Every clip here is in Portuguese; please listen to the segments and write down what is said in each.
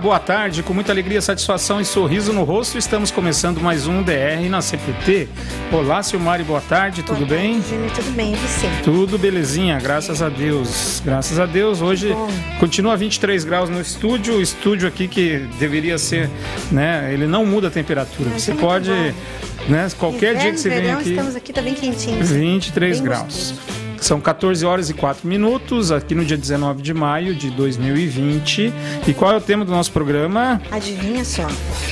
Boa tarde. Com muita alegria, satisfação e sorriso no rosto, estamos começando mais um DR na CPT. Olá, Silmari, boa tarde, tudo boa bem? Tarde, Júnior, tudo bem, e você? Tudo belezinha, graças a Deus. Graças a Deus, hoje Bom. continua 23 graus no estúdio, o estúdio aqui que deveria ser, né, ele não muda a temperatura. Você pode, né, qualquer Inverno, dia que você verão, vem aqui... estamos aqui, tá bem quentinho. 23 bem graus. Gostoso. São 14 horas e 4 minutos, aqui no dia 19 de maio de 2020. E qual é o tema do nosso programa? Adivinha só.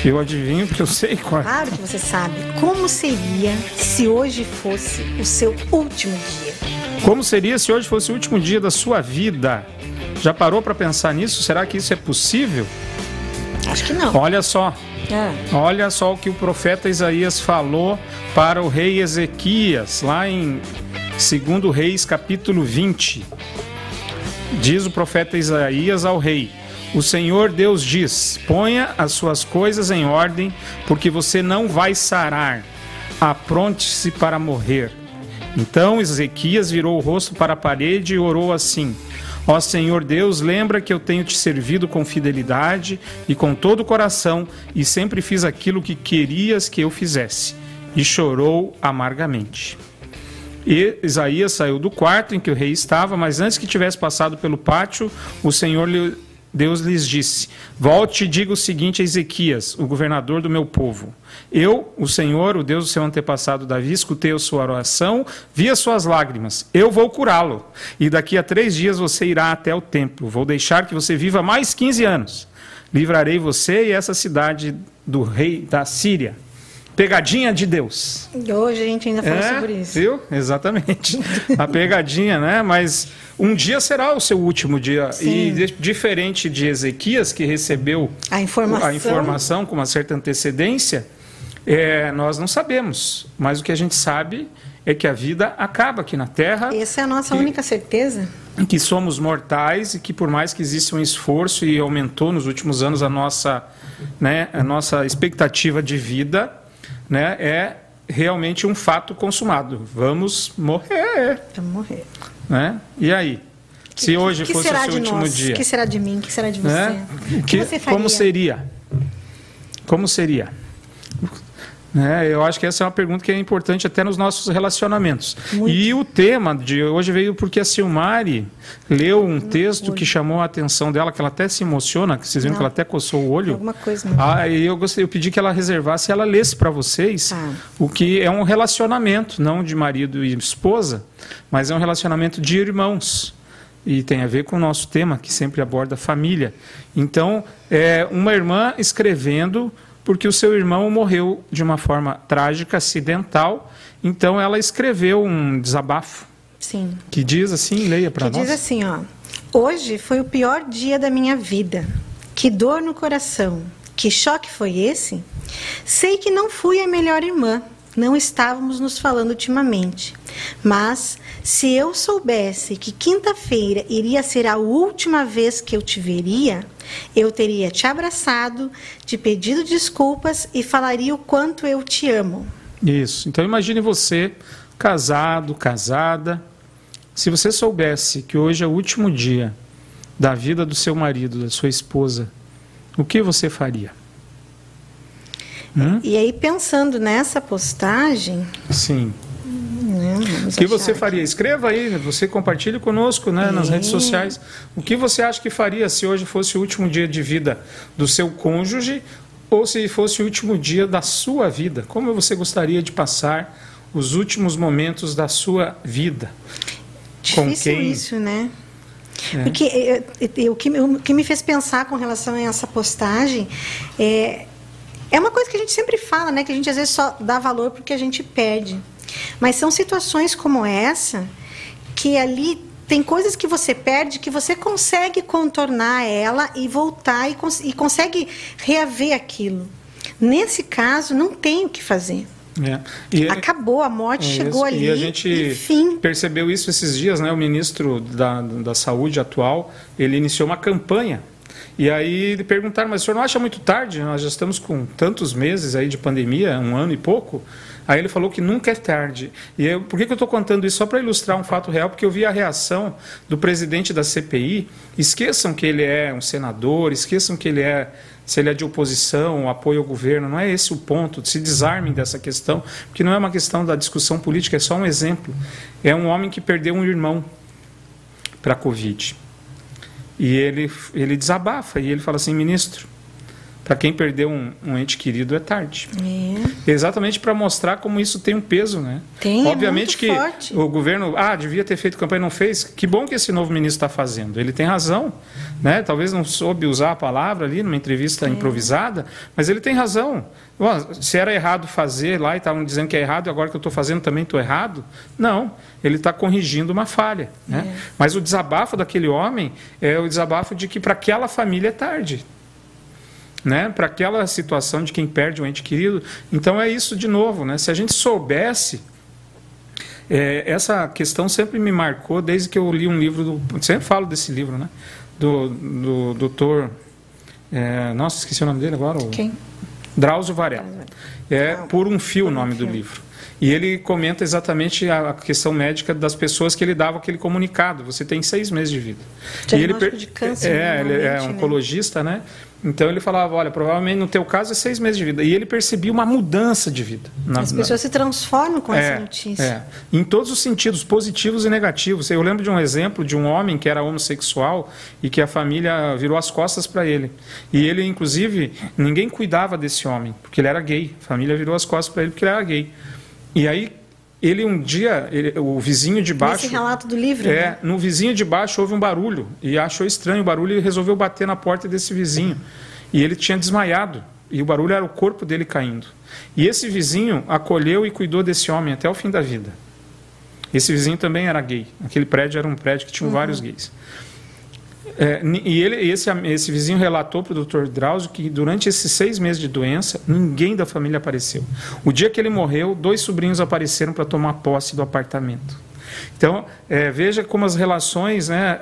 Eu adivinho porque eu sei qual é. Claro que você sabe. Como seria se hoje fosse o seu último dia? Como seria se hoje fosse o último dia da sua vida? Já parou para pensar nisso? Será que isso é possível? Acho que não. Olha só. É. Olha só o que o profeta Isaías falou para o rei Ezequias, lá em Segundo Reis, capítulo 20. Diz o profeta Isaías ao rei: O Senhor Deus diz: Ponha as suas coisas em ordem, porque você não vai sarar. Apronte-se para morrer. Então Ezequias virou o rosto para a parede e orou assim: Ó Senhor Deus, lembra que eu tenho te servido com fidelidade e com todo o coração e sempre fiz aquilo que querias que eu fizesse. E chorou amargamente. E Isaías saiu do quarto em que o rei estava, mas antes que tivesse passado pelo pátio, o Senhor Deus lhes disse: Volte e diga o seguinte a Ezequias, o governador do meu povo. Eu, o Senhor, o Deus do seu antepassado Davi, escutei a sua oração, vi as suas lágrimas. Eu vou curá-lo. E daqui a três dias você irá até o templo. Vou deixar que você viva mais 15 anos. Livrarei você e essa cidade do rei da Síria pegadinha de Deus. Hoje a gente ainda fala é, sobre isso. Viu? Exatamente. a pegadinha, né? Mas um dia será o seu último dia. Sim. E diferente de Ezequias, que recebeu a informação, a informação com uma certa antecedência, é, nós não sabemos. Mas o que a gente sabe é que a vida acaba aqui na Terra. Essa é a nossa que, única certeza. Que somos mortais e que por mais que exista um esforço e aumentou nos últimos anos a nossa, né, a nossa expectativa de vida, né, é realmente um fato consumado. Vamos morrer. Vamos morrer. Né? E aí? Se que, hoje que fosse o seu último nós? dia. O que será de mim? O que será de você? Né? Que, que você faria? Como seria? Como seria? Né? Eu acho que essa é uma pergunta que é importante até nos nossos relacionamentos. Muito. E o tema de hoje veio porque a Silmari leu um texto que chamou a atenção dela, que ela até se emociona, que vocês viram Não. que ela até coçou o olho. Alguma coisa. Não. Ah, e eu gostei, eu pedi que ela reservasse e ela lesse para vocês ah. o que é um relacionamento, não de marido e esposa, mas é um relacionamento de irmãos e tem a ver com o nosso tema que sempre aborda família. Então, é uma irmã escrevendo porque o seu irmão morreu de uma forma trágica, acidental. Então ela escreveu um desabafo. Sim. Que diz assim, leia para nós. diz assim, ó: Hoje foi o pior dia da minha vida. Que dor no coração. Que choque foi esse? Sei que não fui a melhor irmã. Não estávamos nos falando ultimamente. Mas se eu soubesse que quinta-feira iria ser a última vez que eu te veria, eu teria te abraçado, te pedido desculpas e falaria o quanto eu te amo. Isso. Então imagine você, casado, casada. Se você soubesse que hoje é o último dia da vida do seu marido, da sua esposa, o que você faria? Hum? E aí, pensando nessa postagem. Sim. Né? O que você faria? Escreva aí, você compartilhe conosco né, nas redes sociais. O que você acha que faria se hoje fosse o último dia de vida do seu cônjuge ou se fosse o último dia da sua vida? Como você gostaria de passar os últimos momentos da sua vida? Difícil com quem? isso, né? É. Porque eu, eu, o, que, o que me fez pensar com relação a essa postagem é, é uma coisa que a gente sempre fala, né? Que a gente às vezes só dá valor porque a gente perde. Mas são situações como essa que ali tem coisas que você perde que você consegue contornar ela e voltar e, cons e consegue reaver aquilo. Nesse caso, não tem o que fazer. É. E, Acabou, a morte é chegou ali. E a gente enfim. percebeu isso esses dias, né? O ministro da, da Saúde atual, ele iniciou uma campanha. E aí perguntaram, mas o senhor não acha muito tarde? Nós já estamos com tantos meses aí de pandemia, um ano e pouco Aí ele falou que nunca é tarde. E eu, por que, que eu estou contando isso? Só para ilustrar um fato real, porque eu vi a reação do presidente da CPI. Esqueçam que ele é um senador, esqueçam que ele é se ele é de oposição, apoio ao governo, não é esse o ponto, se desarmem dessa questão, porque não é uma questão da discussão política, é só um exemplo. É um homem que perdeu um irmão para a Covid. E ele, ele desabafa, e ele fala assim, ministro, para quem perdeu um, um, ente querido é tarde. É. Exatamente para mostrar como isso tem um peso, né? Tem, é Obviamente é que forte. o governo, ah, devia ter feito campanha e não fez. Que bom que esse novo ministro está fazendo. Ele tem razão, né? Talvez não soube usar a palavra ali numa entrevista é. improvisada, mas ele tem razão. Bom, se era errado fazer lá e estavam dizendo que é errado, e agora que eu estou fazendo também estou errado. Não, ele está corrigindo uma falha. Né? É. Mas o desabafo daquele homem é o desabafo de que para aquela família é tarde né, para aquela situação de quem perde um ente querido. Então é isso de novo, né? Se a gente soubesse é, essa questão sempre me marcou desde que eu li um livro do, sempre falo desse livro, né, do, do doutor, é, nossa, esqueci o nome dele agora. Quem? Drauzio Varela. É por um fio o nome do livro. E ele comenta exatamente a questão médica das pessoas que ele dava aquele comunicado. Você tem seis meses de vida. e ele de câncer. É, ele é né? oncologista, né? Então ele falava, olha, provavelmente no teu caso é seis meses de vida. E ele percebia uma mudança de vida. Na, As pessoas na... se transformam com é, essa notícia. É. Em todos os sentidos, positivos e negativos. Eu lembro de um exemplo de um homem que era homossexual e que a família virou as costas para ele. E ele, inclusive, ninguém cuidava desse homem, porque ele era gay. A família virou as costas para ele porque ele era gay. E aí ele um dia, ele, o vizinho de baixo. Esse relato do livro. É, né? no vizinho de baixo houve um barulho e achou estranho o barulho e resolveu bater na porta desse vizinho. E ele tinha desmaiado e o barulho era o corpo dele caindo. E esse vizinho acolheu e cuidou desse homem até o fim da vida. Esse vizinho também era gay. Aquele prédio era um prédio que tinha uhum. vários gays. É, e ele, esse, esse vizinho relatou para o doutor Drauzio que durante esses seis meses de doença, ninguém da família apareceu. O dia que ele morreu, dois sobrinhos apareceram para tomar posse do apartamento. Então, é, veja como as relações, né,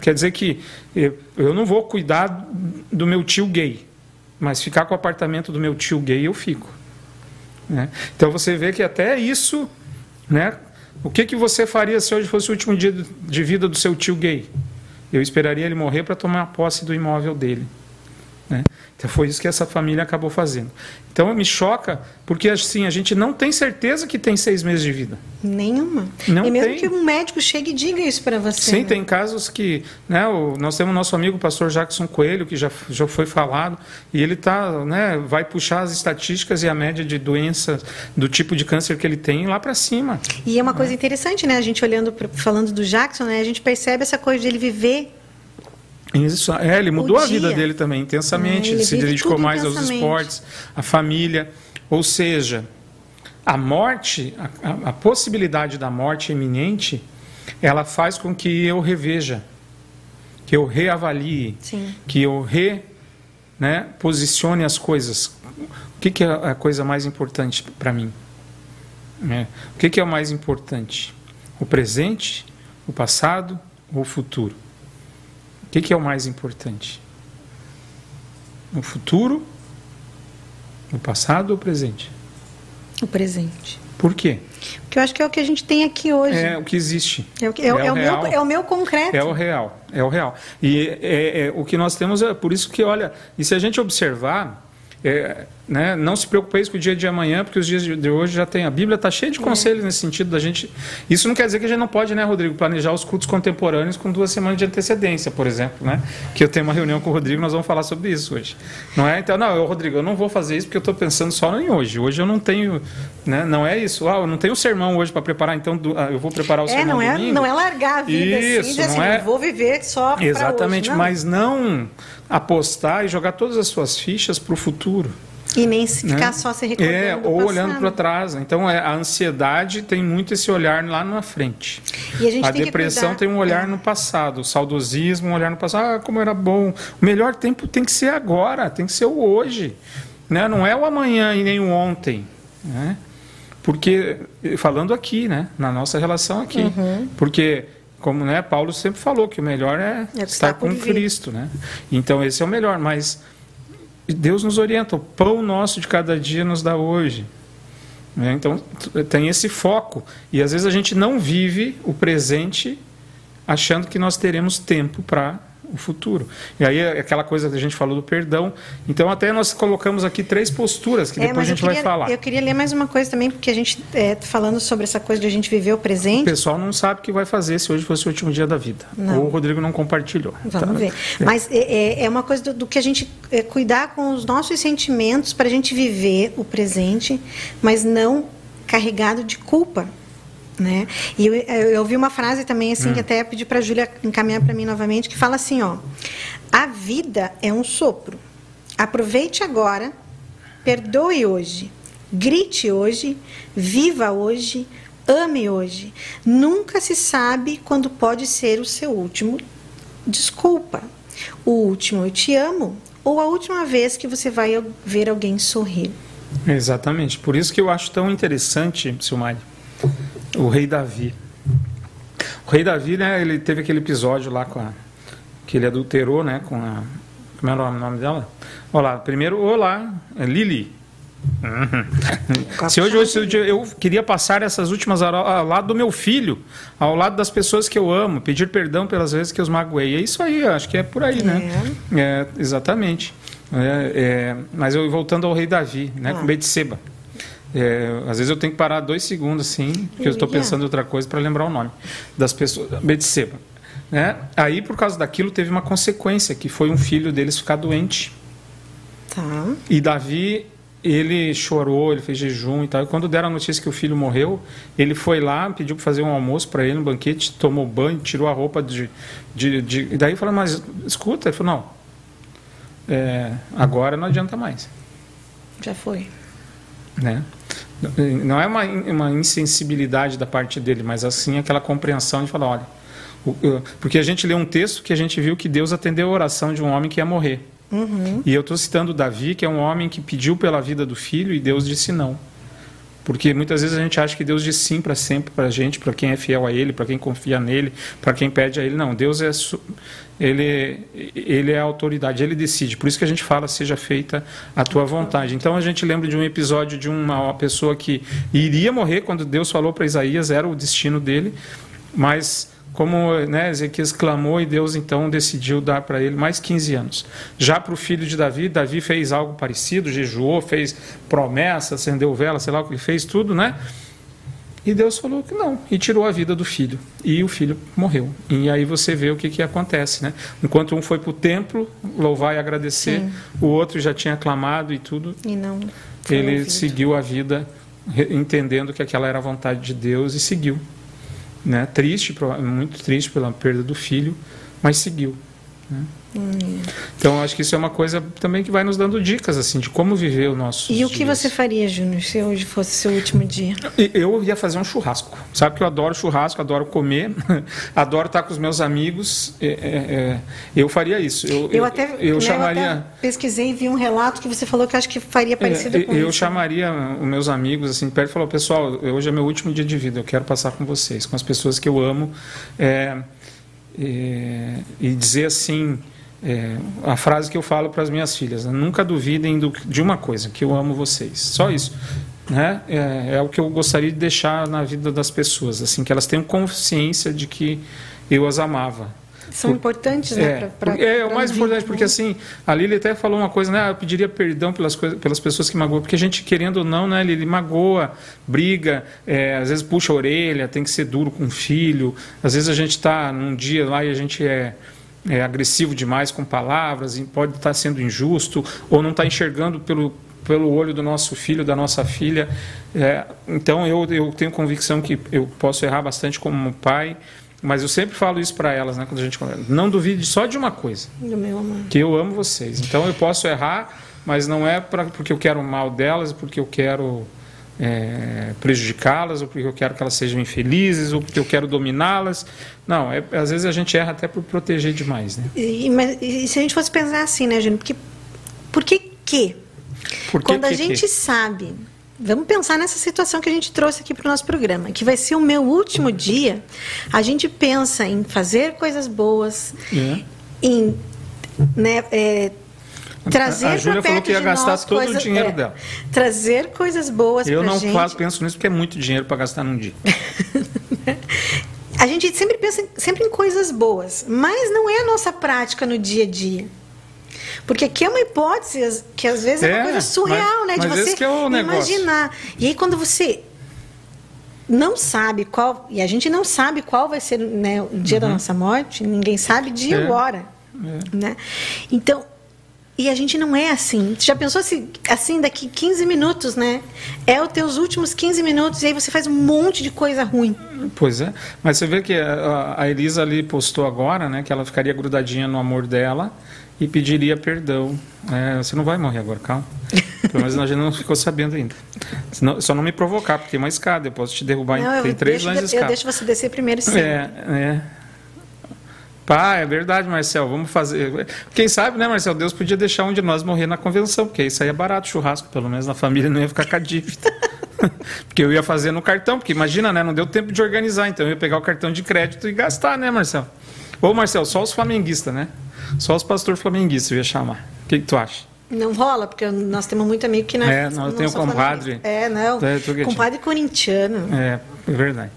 quer dizer que eu não vou cuidar do meu tio gay, mas ficar com o apartamento do meu tio gay eu fico. Né? Então você vê que até isso, né, o que, que você faria se hoje fosse o último dia de vida do seu tio gay? Eu esperaria ele morrer para tomar posse do imóvel dele. Né? Então foi isso que essa família acabou fazendo. Então me choca, porque assim, a gente não tem certeza que tem seis meses de vida. Nenhuma. Não e mesmo tem. que um médico chegue e diga isso para você. Sim, né? tem casos que. Né, o, nós temos o nosso amigo o pastor Jackson Coelho, que já, já foi falado, e ele tá, né, vai puxar as estatísticas e a média de doenças do tipo de câncer que ele tem lá para cima. E é uma coisa interessante, né? A gente olhando, falando do Jackson, né, a gente percebe essa coisa de ele viver isso, é, ele mudou a vida dele também intensamente. É, ele se dedicou mais aos esportes, à família. Ou seja, a morte, a, a, possibilidade da morte iminente, ela faz com que eu reveja, que eu reavalie, Sim. que eu re, né, posicione as coisas. O que, que é a coisa mais importante para mim? É. O que, que é o mais importante? O presente, o passado ou o futuro? O que, que é o mais importante? O futuro, o passado ou o presente? O presente. Por quê? Porque eu acho que é o que a gente tem aqui hoje. É o que existe. É o, que, é, é, o, é o meu, é o meu concreto. É o real. É o real. E é, é, o que nós temos é por isso que, olha, e se a gente observar, é, né, não se preocupeis com o dia de amanhã, porque os dias de hoje já tem. A Bíblia está cheia de conselhos é. nesse sentido da gente. Isso não quer dizer que a gente não pode, né, Rodrigo, planejar os cultos contemporâneos com duas semanas de antecedência, por exemplo, né? Que eu tenho uma reunião com o Rodrigo, nós vamos falar sobre isso hoje. Não é? Então, não, eu, Rodrigo, eu não vou fazer isso porque eu estou pensando só em hoje. Hoje eu não tenho, né? Não é isso. Ah, eu não tenho sermão hoje para preparar, então ah, eu vou preparar o é, sermão não é, domingo. Não é largar a vida assim, isso, assim, não assim, é... vou viver só Exatamente, hoje, não. mas não apostar e jogar todas as suas fichas para o futuro. E nem se ficar né? só se recordando É, ou olhando para trás. Então, é, a ansiedade tem muito esse olhar lá na frente. A, a depressão tem um olhar é. no passado. O saudosismo, um olhar no passado. Ah, como era bom. O melhor tempo tem que ser agora, tem que ser o hoje. Né? Não é o amanhã e nem o ontem. Né? Porque, falando aqui, né? na nossa relação aqui. Uhum. Porque como né, Paulo sempre falou que o melhor é, é estar com Cristo, né? Então esse é o melhor, mas Deus nos orienta, o pão nosso de cada dia nos dá hoje. Né? Então, tem esse foco. E às vezes a gente não vive o presente achando que nós teremos tempo para o futuro. E aí é aquela coisa que a gente falou do perdão. Então até nós colocamos aqui três posturas que é, depois a gente queria, vai falar. Eu queria ler mais uma coisa também, porque a gente é, falando sobre essa coisa de a gente viver o presente. O pessoal não sabe o que vai fazer se hoje fosse o último dia da vida. Não. Ou o Rodrigo não compartilhou. Vamos tá? ver. É. Mas é, é, é uma coisa do, do, que a gente é, cuidar com os nossos sentimentos para a gente viver o presente, mas não carregado de culpa né? E eu, eu ouvi uma frase também, assim, hum. que até pedi para a Júlia encaminhar para mim novamente, que fala assim, ó, a vida é um sopro. Aproveite agora, perdoe hoje, grite hoje, viva hoje, ame hoje. Nunca se sabe quando pode ser o seu último desculpa. O último eu te amo ou a última vez que você vai ver alguém sorrir. Exatamente. Por isso que eu acho tão interessante, Silmari, o rei Davi. O rei Davi, né, ele teve aquele episódio lá com a que ele adulterou, né, com a como é o nome dela? Olá, primeiro, olá, é Lili. Uhum. Se hoje, hoje eu queria passar essas últimas ao, ao lado do meu filho, ao lado das pessoas que eu amo, pedir perdão pelas vezes que eu os magoei. É isso aí, acho que é por aí, né? é. né? É, exatamente. É, é, mas eu voltando ao rei Davi, né, ah. com Betseba. É, às vezes eu tenho que parar dois segundos assim, porque eu estou pensando em outra coisa para lembrar o nome das pessoas. Betseba. Né? Aí, por causa daquilo, teve uma consequência, que foi um filho deles ficar doente. Tá. E Davi, ele chorou, ele fez jejum e tal. E quando deram a notícia que o filho morreu, ele foi lá, pediu para fazer um almoço para ele, um banquete, tomou banho, tirou a roupa de. de, de... E daí falou, mas escuta, ele falou, não, é, agora não adianta mais. Já foi. Né? Não é uma, uma insensibilidade da parte dele, mas assim aquela compreensão de falar, olha, porque a gente lê um texto que a gente viu que Deus atendeu a oração de um homem que ia morrer. Uhum. E eu estou citando Davi, que é um homem que pediu pela vida do filho e Deus disse não. Porque muitas vezes a gente acha que Deus diz sim para sempre para a gente, para quem é fiel a Ele, para quem confia nele, para quem pede a Ele. Não, Deus é ele, ele é a autoridade, Ele decide. Por isso que a gente fala, seja feita a tua vontade. Então a gente lembra de um episódio de uma pessoa que iria morrer quando Deus falou para Isaías, era o destino dele, mas como né, Ezequias clamou e Deus então decidiu dar para ele mais 15 anos. Já para o filho de Davi, Davi fez algo parecido, jejuou, fez promessa, acendeu vela, sei lá o que ele fez, tudo, né? E Deus falou que não, e tirou a vida do filho. E o filho morreu. E aí você vê o que, que acontece, né? Enquanto um foi para o templo louvar e agradecer, Sim. o outro já tinha clamado e tudo. E não. Ele ouvido. seguiu a vida entendendo que aquela era a vontade de Deus e seguiu né? Triste, muito triste pela perda do filho, mas seguiu. Né? Hum. Então acho que isso é uma coisa também que vai nos dando dicas assim de como viver o nosso. E o que você faria, Júnior, se hoje fosse seu último dia? Eu ia fazer um churrasco. Sabe que eu adoro churrasco, adoro comer, adoro estar com os meus amigos. É, é, é, eu faria isso. Eu, eu, até eu né, chamaria. Eu até pesquisei e vi um relato que você falou que acho que faria é, parecido com eu isso. Eu chamaria os meus amigos assim perto e falou pessoal, hoje é meu último dia de vida. Eu quero passar com vocês, com as pessoas que eu amo, é, e dizer assim é, a frase que eu falo para as minhas filhas: né? nunca duvidem do, de uma coisa, que eu amo vocês. Só isso. Né? É, é, o que eu gostaria de deixar na vida das pessoas, assim, que elas tenham consciência de que eu as amava. São Por, importantes, né? É, pra, pra, é, é o mais importante, porque assim, a Lili até falou uma coisa, né? Eu pediria perdão pelas, coisas, pelas pessoas que magoam, porque a gente, querendo ou não, né, Lili, magoa, briga, é, às vezes puxa a orelha, tem que ser duro com o filho, às vezes a gente está num dia lá e a gente é é, agressivo demais com palavras, pode estar sendo injusto, ou não está enxergando pelo, pelo olho do nosso filho, da nossa filha. É, então eu, eu tenho convicção que eu posso errar bastante como pai, mas eu sempre falo isso para elas, né, quando a gente conversa. Não duvide só de uma coisa. Do meu amor. Que eu amo vocês. Então eu posso errar, mas não é pra, porque eu quero o mal delas, porque eu quero é, prejudicá-las, ou porque eu quero que elas sejam infelizes, ou porque eu quero dominá-las. Não, é, às vezes a gente erra até por proteger demais. Né? E, mas, e se a gente fosse pensar assim, né, Júnior? Porque, por que que? Por que Quando que, a gente que? sabe Vamos pensar nessa situação que a gente trouxe aqui para o nosso programa, que vai ser o meu último dia. A gente pensa em fazer coisas boas, é. em né, é, trazer a Júlia falou que ia gastar todo coisa, o dinheiro é, dela. Trazer coisas boas Eu não gente. faço, penso nisso porque é muito dinheiro para gastar num dia. a gente sempre pensa sempre em coisas boas, mas não é a nossa prática no dia a dia. Porque aqui é uma hipótese que às vezes é, é uma coisa surreal, mas, né? De você é imaginar. E aí quando você não sabe qual, e a gente não sabe qual vai ser né, o dia uhum. da nossa morte, ninguém sabe dia é. ou hora. É. Né? Então, e a gente não é assim. Você já pensou assim, assim, daqui 15 minutos, né? É os teus últimos 15 minutos e aí você faz um monte de coisa ruim. Pois é. Mas você vê que a, a Elisa ali postou agora, né? Que ela ficaria grudadinha no amor dela e pediria perdão. É, você não vai morrer agora, calma. Pelo menos a gente não ficou sabendo ainda. Senão, só não me provocar, porque tem uma escada, eu posso te derrubar não, em tem três lances de escada. Eu deixo você descer primeiro sim. É, é. Pá, é verdade, Marcel, vamos fazer. Quem sabe, né, Marcel? Deus podia deixar um de nós morrer na convenção, porque isso aí é barato, churrasco, pelo menos na família não ia ficar com a dívida. porque eu ia fazer no cartão, porque imagina, né? Não deu tempo de organizar, então eu ia pegar o cartão de crédito e gastar, né, Marcel? Ô, Marcel, só os flamenguistas, né? Só os pastores flamenguistas eu ia chamar. O que, que tu acha? Não rola, porque nós temos muito amigo que não é. nós temos compadre. É, não. É, compadre corintiano. É, é verdade.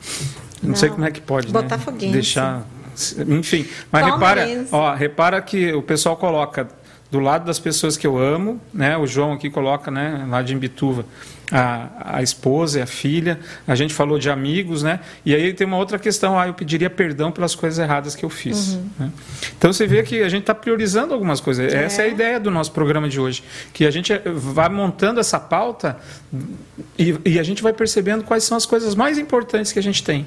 Não, não, sei como é que pode, né? Botafoguense. Deixar enfim, mas repara, ó, repara que o pessoal coloca do lado das pessoas que eu amo, né? O João aqui coloca, né, lá de Imbituva, a, a esposa e a filha. A gente falou de amigos, né? E aí tem uma outra questão, ah, eu pediria perdão pelas coisas erradas que eu fiz. Uhum. Né? Então você vê que a gente está priorizando algumas coisas. É. Essa é a ideia do nosso programa de hoje, que a gente vai montando essa pauta e, e a gente vai percebendo quais são as coisas mais importantes que a gente tem.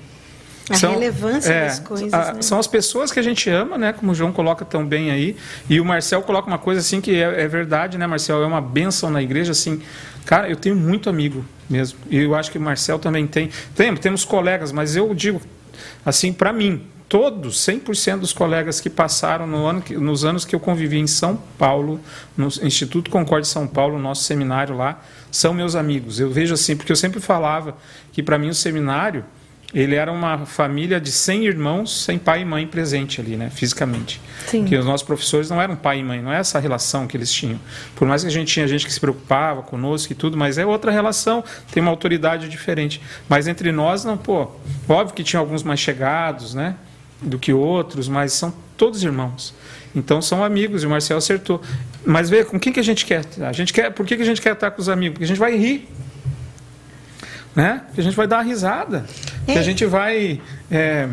A são, relevância é, das coisas. A, né? São as pessoas que a gente ama, né? Como o João coloca tão bem aí. E o Marcel coloca uma coisa assim que é, é verdade, né, Marcel? É uma benção na igreja, assim. Cara, eu tenho muito amigo mesmo. E eu acho que o Marcel também tem. tem temos colegas, mas eu digo, assim, para mim, todos, 100% dos colegas que passaram no ano, nos anos que eu convivi em São Paulo, no Instituto Concorde de São Paulo, nosso seminário lá, são meus amigos. Eu vejo assim, porque eu sempre falava que para mim o seminário ele era uma família de 100 irmãos, sem pai e mãe presente ali, né, fisicamente. Sim. Porque os nossos professores não eram pai e mãe, não é essa relação que eles tinham. Por mais que a gente tinha gente que se preocupava conosco e tudo, mas é outra relação, tem uma autoridade diferente. Mas entre nós, não, pô, óbvio que tinha alguns mais chegados, né, do que outros, mas são todos irmãos. Então são amigos, e o Marcel acertou. Mas vê, com quem que a gente quer? A gente quer por que, que a gente quer estar com os amigos? Porque a gente vai rir né? Que a gente vai dar uma risada, é. que a gente vai é,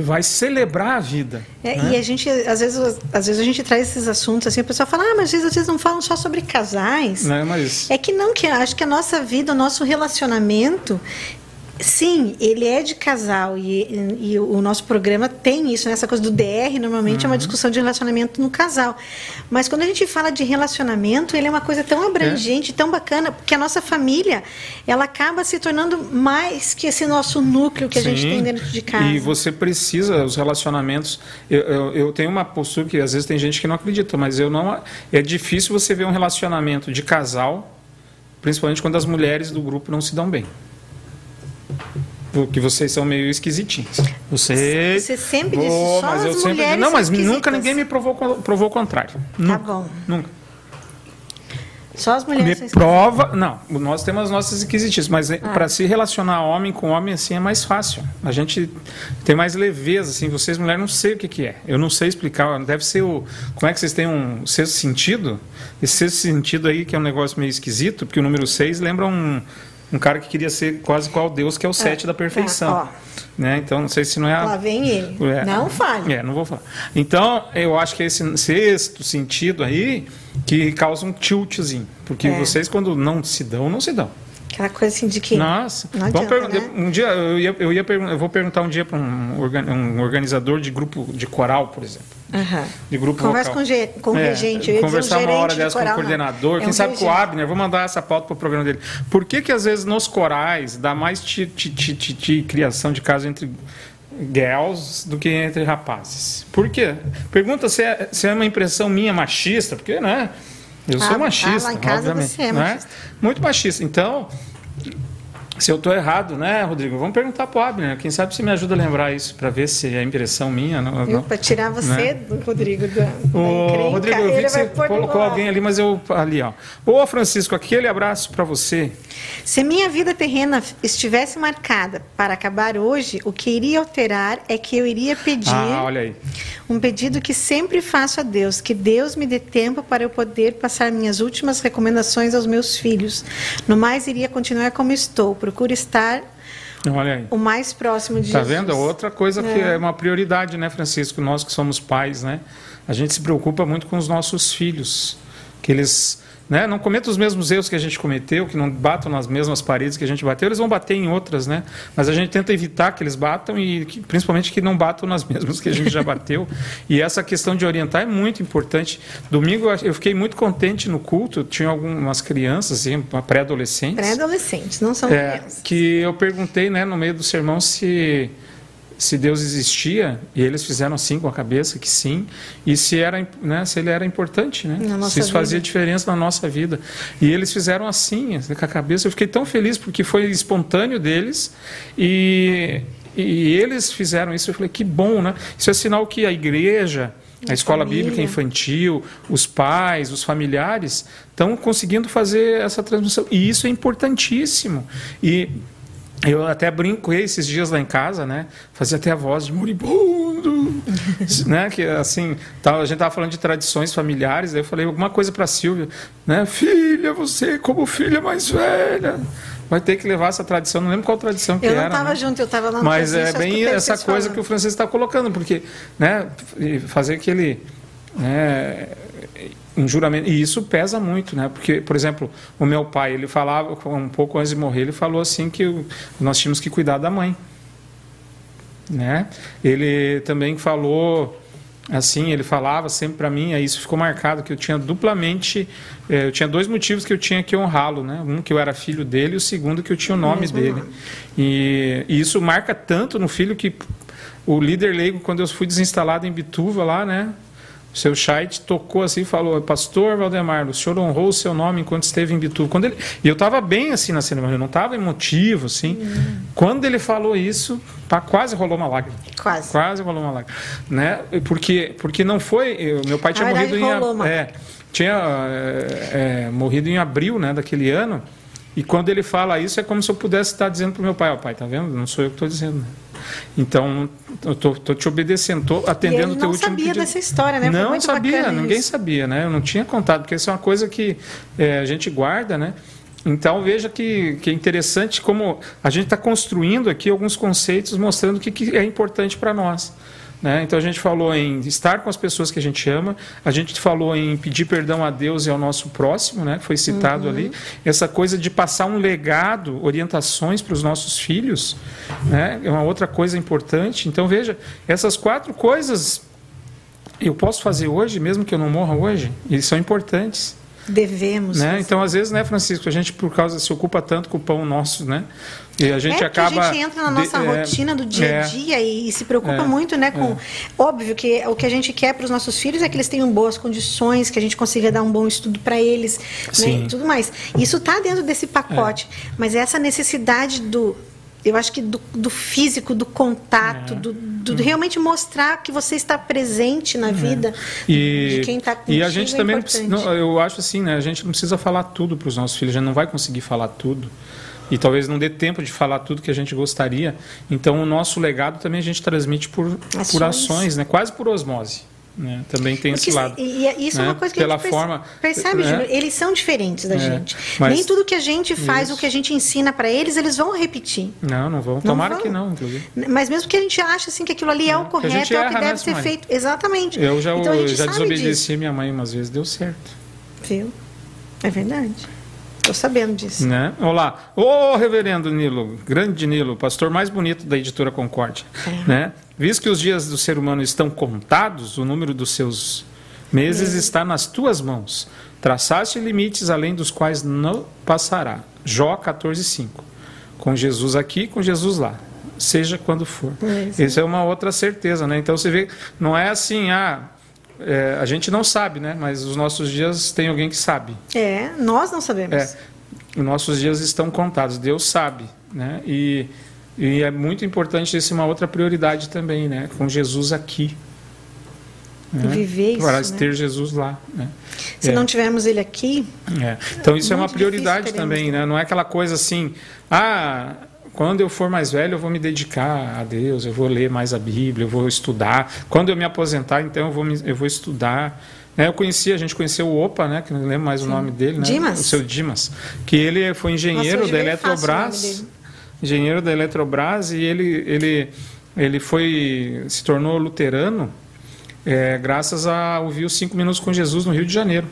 vai celebrar a vida. É, né? E a gente, às vezes, às vezes a gente traz esses assuntos assim, o pessoal fala, ah, mas às vezes não falam só sobre casais. Não, mas... É que não, que acho que a nossa vida, o nosso relacionamento, Sim, ele é de casal e, e, o nosso programa tem isso, né? essa coisa do DR normalmente uhum. é uma uhum. discussão de relacionamento no casal. Mas quando a gente fala de relacionamento, ele é uma coisa tão abrangente, é. tão bacana, porque a nossa família ela acaba se tornando mais que esse nosso núcleo que Sim. a gente tem dentro de casa. E você precisa, os relacionamentos. Eu, eu, eu tenho uma postura que às vezes tem gente que não acredita, mas eu não. É difícil você ver um relacionamento de casal, principalmente quando as mulheres do grupo não se dão bem. Porque vocês são meio esquisitinhos. Você, você sempre disse só mas eu sempre, Não, mas nunca ninguém me provou, provou o contrário. Tá nunca, bom. Nunca. Só as mulheres Me prova. Não, nós temos as nossas esquisitices, mas ah. para se relacionar homem com homem assim é mais fácil. A gente tem mais leveza, assim. Vocês, mulheres, não sei o que, que é. Eu não sei explicar. Deve ser o. Como é que vocês têm um sexto sentido? Esse sexto sentido aí, que é um negócio meio esquisito, porque o número 6 lembra um um cara que queria ser quase qual Deus, que é o sete é, da perfeição. É, né? Então, não sei se não é. A... Lá vem ele. É, não fale. É, não vou falar. Então, eu acho que é esse sexto sentido aí que causa um tiltzinho. Porque é. vocês, quando não se dão, não se dão. Aquela coisa assim de que. Nossa, adianta, né? um dia eu ia, eu ia eu vou perguntar um dia para um, um organizador de grupo de coral, por exemplo. Uhum. De grupo Conversa vocal. com, com é, regente. Eu conversar uma hora dessa com o coordenador. É Quem um sabe regente. com o Abner, vou mandar essa pauta para o programa dele. Por que, que às vezes nos corais dá mais ti, ti, ti, ti, ti criação de caso entre girls do que entre rapazes? Por quê? Pergunta se é, se é uma impressão minha machista, porque, né? Eu sou ah, machista, ah, lá em casa obviamente. Você é machista. Né? Muito machista. Então, se eu estou errado, né, Rodrigo? Vamos perguntar para o Abner. Quem sabe você me ajuda a lembrar isso, para ver se é impressão minha. Não, não. Para tirar você, né? Rodrigo, da, o, da Rodrigo, eu vi que você colocou alguém ali, mas eu ali, ó. Ô, Francisco, aquele abraço para você. Se minha vida terrena estivesse marcada para acabar hoje, o que iria alterar é que eu iria pedir ah, olha aí. um pedido que sempre faço a Deus, que Deus me dê tempo para eu poder passar minhas últimas recomendações aos meus filhos. No mais, iria continuar como estou procura estar o mais próximo de tá Jesus. Tá vendo? Outra coisa é. que é uma prioridade, né, Francisco? Nós que somos pais, né? A gente se preocupa muito com os nossos filhos, que eles né? Não cometam os mesmos erros que a gente cometeu, que não batam nas mesmas paredes que a gente bateu, eles vão bater em outras, né? Mas a gente tenta evitar que eles batam e que, principalmente que não batam nas mesmas que a gente já bateu. e essa questão de orientar é muito importante. Domingo eu fiquei muito contente no culto, tinha algumas crianças, assim, pré-adolescentes. Pré-adolescentes, não são é, crianças. Que eu perguntei, né, no meio do sermão se se Deus existia e eles fizeram assim com a cabeça que sim e se era né, se ele era importante né se isso vida. fazia diferença na nossa vida e eles fizeram assim com a cabeça eu fiquei tão feliz porque foi espontâneo deles e, e eles fizeram isso eu falei que bom né isso é sinal que a igreja a, a escola família. bíblica infantil, os pais, os familiares estão conseguindo fazer essa transmissão. E isso é importantíssimo. E eu até brinco esses dias lá em casa, né? Fazia até a voz de moribundo, né? Que assim, tava, a gente tava falando de tradições familiares, aí eu falei alguma coisa para Silvia, né? Filha, você como filha mais velha, vai ter que levar essa tradição. Não lembro qual tradição que era. Eu não estava né? junto, eu estava lá no Mas é bem essa coisa falando. que o Francisco está colocando, porque, né? Fazer aquele né, um juramento. E isso pesa muito, né? Porque, por exemplo, o meu pai, ele falava, um pouco antes de morrer, ele falou assim que nós tínhamos que cuidar da mãe. Né? Ele também falou assim, ele falava sempre para mim, aí isso ficou marcado que eu tinha duplamente, eh, eu tinha dois motivos que eu tinha que honrá-lo, né? Um que eu era filho dele e o segundo que eu tinha o nome dele. E, e, isso marca tanto no filho que o líder leigo quando eu fui desinstalado em Bituva lá, né? Seu Scheidt tocou assim e falou: Pastor Valdemar, o senhor honrou o seu nome enquanto esteve em Bituva. Quando ele, e eu estava bem assim na cerimônia, eu não estava emotivo assim. Uhum. Quando ele falou isso, pá, quase rolou uma lágrima. Quase. Quase rolou uma lágrima. Né? Porque, porque não foi. Eu, meu pai tinha morrido em. É, tinha é, é, morrido em abril né, daquele ano. E quando ele fala isso, é como se eu pudesse estar dizendo para o meu pai: Ó, oh, pai, tá vendo? Não sou eu que estou dizendo. Né? Então, eu estou te obedecendo, estou atendendo o teu último pedido. não sabia dessa história, né? Não sabia, ninguém isso. sabia, né? Eu não tinha contado, porque isso é uma coisa que é, a gente guarda, né? Então veja que, que é interessante como a gente está construindo aqui alguns conceitos mostrando o que, que é importante para nós. Né? Então a gente falou em estar com as pessoas que a gente ama, a gente falou em pedir perdão a Deus e ao nosso próximo, né? foi citado uhum. ali. Essa coisa de passar um legado, orientações para os nossos filhos, né? é uma outra coisa importante. Então veja, essas quatro coisas eu posso fazer hoje, mesmo que eu não morra hoje, e são importantes. Devemos. Né? Então, às vezes, né, Francisco, a gente, por causa, se ocupa tanto com o pão nosso, né? E a gente é acaba. A gente entra na nossa de, é, rotina é, do dia a dia é, e, se preocupa é, muito, né? Com. É. Óbvio que o que a gente quer para os nossos filhos é que eles tenham boas condições, que a gente consiga dar um bom estudo para eles, né? E tudo mais. Isso está dentro desse pacote. É. Mas essa necessidade do eu acho que do, do físico, do contato, é. do, do, realmente mostrar que você está presente na é. vida e, de quem está contigo. E a gente é também, não, eu acho assim, né? A gente não precisa falar tudo para os nossos filhos, a gente não vai conseguir falar tudo. E talvez não dê tempo de falar tudo que a gente gostaria. Então, o nosso legado também a gente transmite por ações, por ações né? quase por osmose. Né? Também tem Porque, esse lado. E isso né? é uma coisa que Pela a gente forma, percebe, né? Júlio, eles são diferentes da é, gente. Nem tudo que a gente faz, isso. o que a gente ensina para eles, eles vão repetir. Não, não vão. Não Tomara vão. que não, inclusive. Mas mesmo que a gente ache assim, que aquilo ali é o correto, é o que deve né, ser mãe? feito. Exatamente. Eu já, então, eu já desobedeci disso. minha mãe umas vezes, deu certo. Viu? É verdade. Estou sabendo disso. Né? Olá. Ô, reverendo Nilo, grande Nilo, pastor mais bonito da editora Concórdia. É. Né? Visto que os dias do ser humano estão contados, o número dos seus meses é. está nas tuas mãos. Traçaste limites além dos quais não passará. Jó 14,5. Com Jesus aqui, com Jesus lá. Seja quando for. É, Isso é uma outra certeza, né? Então você vê, não é assim, ah, é, a gente não sabe, né? Mas os nossos dias tem alguém que sabe. É, nós não sabemos. É. nossos dias estão contados. Deus sabe, né? E, e é muito importante isso uma outra prioridade também, né? Com Jesus aqui. Né? Viver isso. Para né? ter Jesus lá. Né? Se é. não tivermos Ele aqui. É. Então isso é uma prioridade também, né? Não é aquela coisa assim, ah, quando eu for mais velho, eu vou me dedicar a Deus, eu vou ler mais a Bíblia, eu vou estudar. Quando eu me aposentar, então eu vou, me, eu vou estudar. É, eu conheci, a gente conheceu o Opa, né? Que não lembro mais Sim. o nome dele, né? Dimas. O seu Dimas. Que ele foi engenheiro Nossa, da Eletrobras. Engenheiro da Eletrobras e ele, ele, ele foi, se tornou luterano é, graças a ouvir os cinco minutos com Jesus no Rio de Janeiro.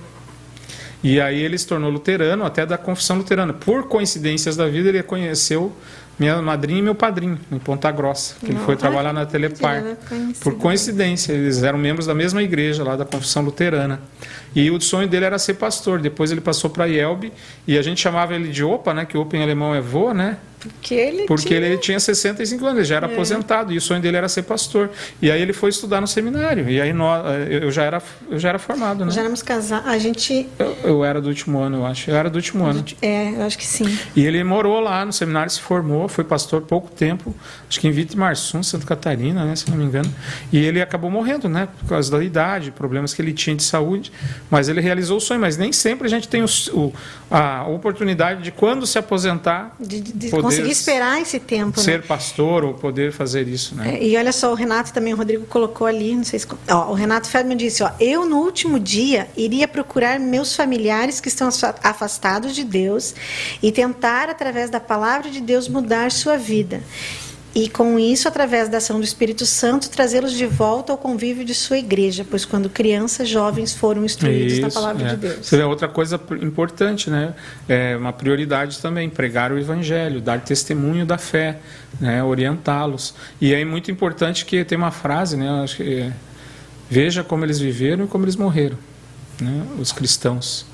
E aí ele se tornou luterano, até da confissão luterana. Por coincidências da vida, ele conheceu minha madrinha e meu padrinho, em Ponta Grossa, que Não, ele foi trabalhar na Telepar. Por coincidência, eles eram membros da mesma igreja lá da confissão luterana. E o sonho dele era ser pastor. Depois ele passou para Yelbe e a gente chamava ele de Opa, né? Que Opa em alemão é vô, né? Porque ele Porque tinha... ele tinha 65 anos, ele já era é. aposentado e o sonho dele era ser pastor. E aí ele foi estudar no seminário. E aí nós, eu já era eu já era formado, né? Já éramos casados. A gente eu, eu, era do último ano, eu acho. Eu era do último ano. É, eu acho que sim. E ele morou lá no seminário, se formou, foi pastor pouco tempo, acho que em Vitimarsum, Santa Catarina, né, se não me engano. E ele acabou morrendo, né, por causa da idade, problemas que ele tinha de saúde, mas ele realizou o sonho, mas nem sempre a gente tem o, o a oportunidade de quando se aposentar, de, de conseguir esperar esse tempo, ser né? pastor ou poder fazer isso, né? É, e olha só, o Renato também, o Rodrigo colocou ali, não sei se, ó, o Renato Ferdman disse, ó, eu no último dia iria procurar meus familiares que estão afastados de Deus e tentar através da palavra de Deus mudar sua vida e com isso, através da ação do Espírito Santo, trazê-los de volta ao convívio de sua igreja, pois quando crianças, jovens foram instruídos isso, na palavra é. de Deus. Seria outra coisa importante, né? É uma prioridade também, pregar o evangelho, dar testemunho da fé, né? orientá-los. E é muito importante que tem uma frase, né? Acho que é, veja como eles viveram e como eles morreram, né? Os cristãos.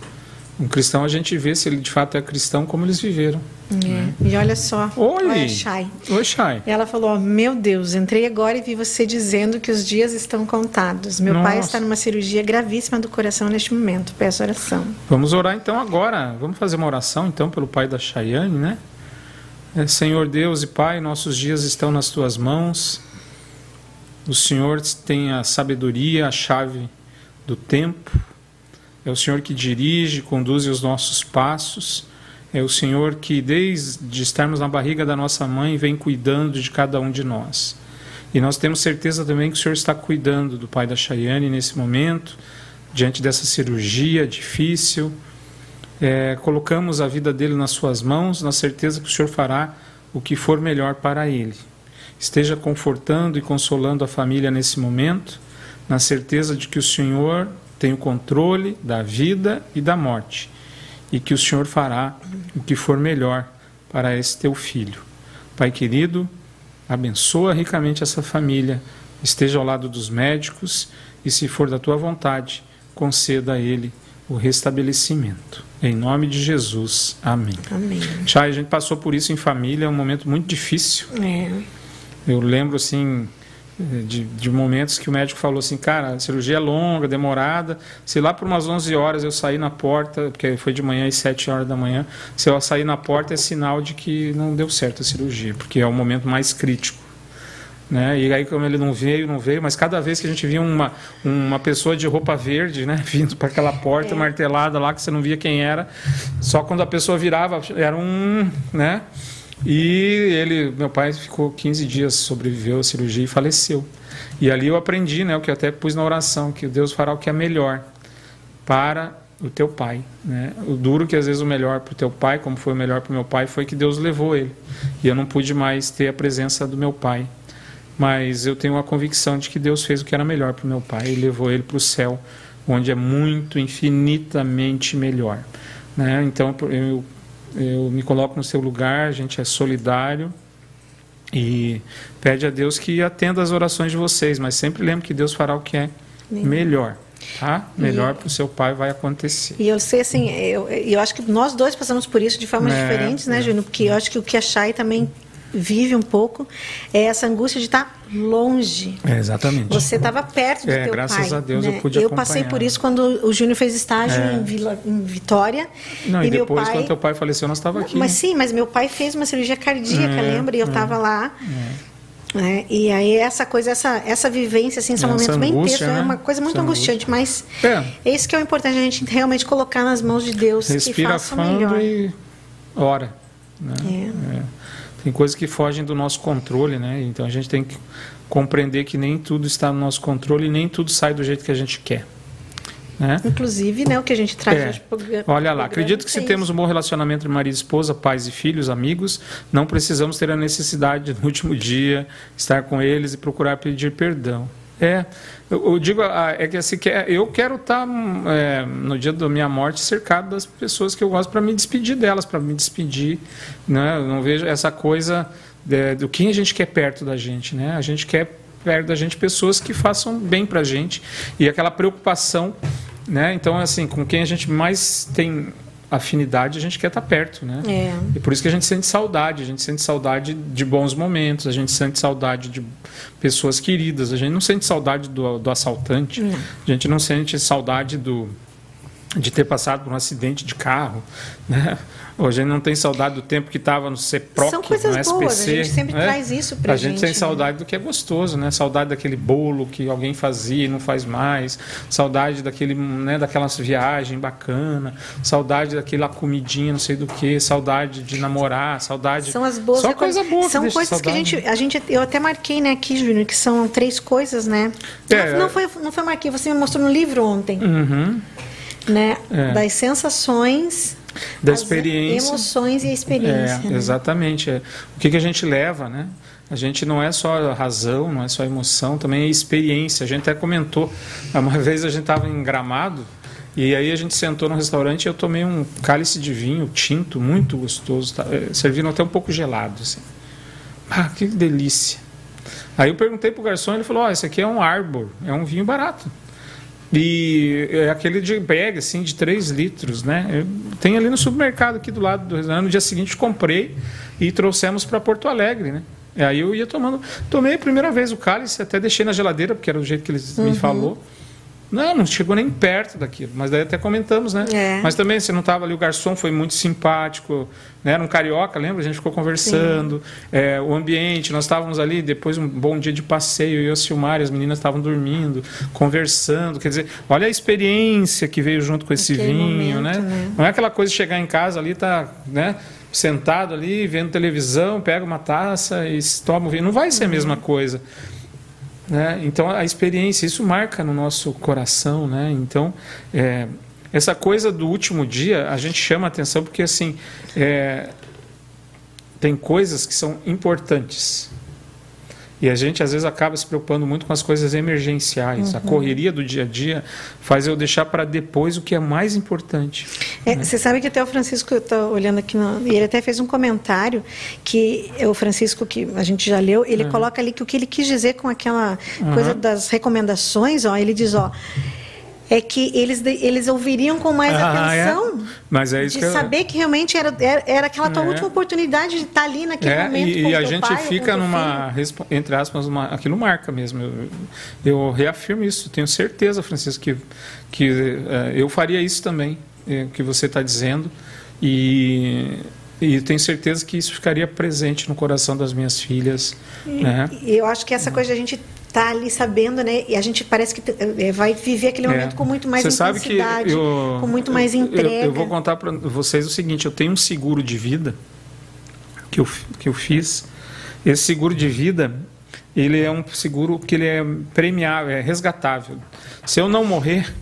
Um cristão a gente vê se ele de fato é cristão como eles viveram. É. Né? E olha só, Oi. olha. Oi, Chay. Ela falou: Meu Deus, entrei agora e vi você dizendo que os dias estão contados. Meu Nossa. pai está numa cirurgia gravíssima do coração neste momento. Peço oração. Vamos orar então agora. Vamos fazer uma oração então pelo pai da Chayane, né? É, Senhor Deus e Pai, nossos dias estão nas tuas mãos. O Senhor tem a sabedoria, a chave do tempo é o Senhor que dirige, conduz os nossos passos. É o Senhor que, desde estarmos na barriga da nossa mãe, vem cuidando de cada um de nós. E nós temos certeza também que o Senhor está cuidando do pai da Chayane nesse momento, diante dessa cirurgia difícil. É, colocamos a vida dele nas suas mãos, na certeza que o Senhor fará o que for melhor para ele. Esteja confortando e consolando a família nesse momento, na certeza de que o Senhor tem o controle da vida e da morte, e que o Senhor fará o que for melhor para esse teu filho. Pai querido, abençoa ricamente essa família, esteja ao lado dos médicos e, se for da tua vontade, conceda a ele o restabelecimento. Em nome de Jesus. Amém. Amém. Chay, a gente passou por isso em família, é um momento muito difícil. É. Eu lembro assim, de, de, momentos que o médico falou assim, cara, a cirurgia é longa, demorada. Se lá por umas 11 horas eu sair na porta, porque foi de manhã às 7 horas da manhã, se eu sair na porta é sinal de que não deu certo a cirurgia, porque é o momento mais crítico. Né? E aí, como ele não veio, não veio, mas cada vez que a gente via uma, uma pessoa de roupa verde né, vindo para aquela porta é. martelada lá, que você não via quem era, só quando a pessoa virava, era um. Né? E ele, meu pai ficou 15 dias, sobreviveu à cirurgia e faleceu. E ali eu aprendi, né, o que até pus na oração, que Deus fará o que é melhor para o teu pai. Né? O duro que às vezes o melhor para o teu pai, como foi o melhor para o meu pai, foi que Deus levou ele. E eu não pude mais ter a presença do meu pai. Mas eu tenho a convicção de que Deus fez o que era melhor para o meu pai e levou ele para o céu, onde é muito, infinitamente melhor. Né? Então eu eu me coloco no seu lugar, a gente é solidário e pede a Deus que atenda as orações de vocês, mas sempre lembre que Deus fará o que é melhor. Tá? Melhor para o seu pai vai acontecer. E eu sei assim, eu, eu acho que nós dois passamos por isso de formas é, diferentes, né, é, Júnior? Porque é. eu acho que o que a Chay também vive um pouco é essa angústia de estar tá longe. É, exatamente. Você estava perto do é, teu graças pai. Graças a Deus né? eu pude Eu passei por isso quando o Júnior fez estágio é. em, Vila, em, Vitória. Não, e, e depois, pai... quando teu pai faleceu, nós estávamos aqui. Mas sim, mas meu pai fez uma cirurgia cardíaca, é, lembra? E eu estava é, lá. É. e aí essa coisa, essa, essa vivência, assim, são momentos bem intensos, né? é uma coisa muito essa angustiante, angústia. mas é. isso que é o importante, a gente realmente colocar nas mãos de Deus Respira que faça melhor. e ora. Né? É. Tem coisas que fogem do nosso controle, né? Então a gente tem que compreender que nem tudo está no nosso controle e nem tudo sai do jeito que a gente quer. Né? Inclusive, né, o que a gente traz é. Olha lá, acredito que se temos um bom relacionamento entre marido e esposa, pais e filhos, amigos, não precisamos ter a necessidade no último dia estar com eles e procurar pedir perdão. É, eu, digo, ah, é que assim, eu quero estar é, no dia da minha morte cercado das pessoas que eu gosto para me despedir delas, para me despedir, né? Eu não vejo essa coisa do que a gente quer perto da gente, né? A gente quer perto da gente pessoas que façam bem para a gente e aquela preocupação, né? Então, assim, com quem a gente mais tem afinidade, a gente quer estar perto, né? É. E por isso que a gente sente saudade, a gente sente saudade de bons momentos, a gente sente saudade de pessoas queridas, a gente não sente saudade do, do assaltante, não. a gente não sente saudade do de ter passado por um acidente de carro, né? Hoje a gente não tem saudade do tempo que estava no CEPROC, São coisas no SPC. Boas, a gente sempre né? traz isso para a gente. A gente tem saudade né? do que é gostoso, né? Saudade daquele bolo que alguém fazia e não faz mais. Saudade daquele, né, daquelas viagem bacana. Saudade daquela comidinha, não sei do que. Saudade de namorar. Saudade. São as boas. Só coisa boa. São que coisas que a gente, a gente, eu até marquei, né, aqui, Júnior, que são três coisas, né? É, não, não foi, não foi marquei. Você me mostrou no livro ontem. Uhum. Né? É. Das sensações da experiência. Emoções e experiência. É, né? Exatamente. É. O que, que a gente leva, né? A gente não é só razão, não é só emoção, também é experiência. A gente até comentou, uma vez a gente estava em Gramado, e aí a gente sentou no restaurante e eu tomei um cálice de vinho tinto, muito gostoso. Tá? Eh, serviram até um pouco gelado. Assim. Ah, que delícia. Aí eu perguntei para o garçom, ele falou, oh, esse aqui é um Arbor, é um vinho barato. E é aquele de bag, assim, de 3 litros, né? Tem ali no supermercado aqui do lado do restaurante. No dia seguinte comprei e trouxemos para Porto Alegre, né? E aí eu ia tomando. Tomei a primeira vez o cálice, até deixei na geladeira, porque era o jeito que ele uhum. me falou. Não, não chegou nem perto daquilo. Mas daí até comentamos, né? É. Mas também, você não estava ali, o garçom foi muito simpático, né? Era um carioca, lembra? A gente ficou conversando. É, o ambiente, nós estávamos ali, depois um bom dia de passeio, eu e a Silmar, as meninas estavam dormindo, conversando. Quer dizer, olha a experiência que veio junto com esse Aquele vinho, momento, né? né? Não é aquela coisa de chegar em casa ali, tá, né? Sentado ali, vendo televisão, pega uma taça e toma o vinho. Não vai ser a mesma uhum. coisa. Né? Então, a experiência, isso marca no nosso coração. Né? Então, é, essa coisa do último dia, a gente chama a atenção porque, assim, é, tem coisas que são importantes. E a gente às vezes acaba se preocupando muito com as coisas emergenciais. Uhum. A correria do dia a dia faz eu deixar para depois o que é mais importante. É, né? Você sabe que até o Francisco está olhando aqui, no, e ele até fez um comentário que o Francisco, que a gente já leu, ele uhum. coloca ali que o que ele quis dizer com aquela uhum. coisa das recomendações, ó, ele diz, ó é que eles, eles ouviriam com mais ah, é? atenção. É? Mas é isso de que saber que realmente era, era, era aquela tua é. última oportunidade de estar ali naquele é, momento. E, e a gente pai, fica numa, entre aspas, uma, aquilo marca mesmo. Eu, eu reafirmo isso, tenho certeza, Francisco, que, que uh, eu faria isso também, é, que você está dizendo. E e tenho certeza que isso ficaria presente no coração das minhas filhas. E, né? eu acho que essa coisa a gente tá ali sabendo, né? E a gente parece que é, vai viver aquele é. momento é. com muito mais Você intensidade, eu, com muito mais entrega. Eu, eu vou contar para vocês o seguinte: eu tenho um seguro de vida que eu, que eu fiz. Esse seguro de vida, ele é um seguro que ele é premiável, é resgatável. Se eu não morrer,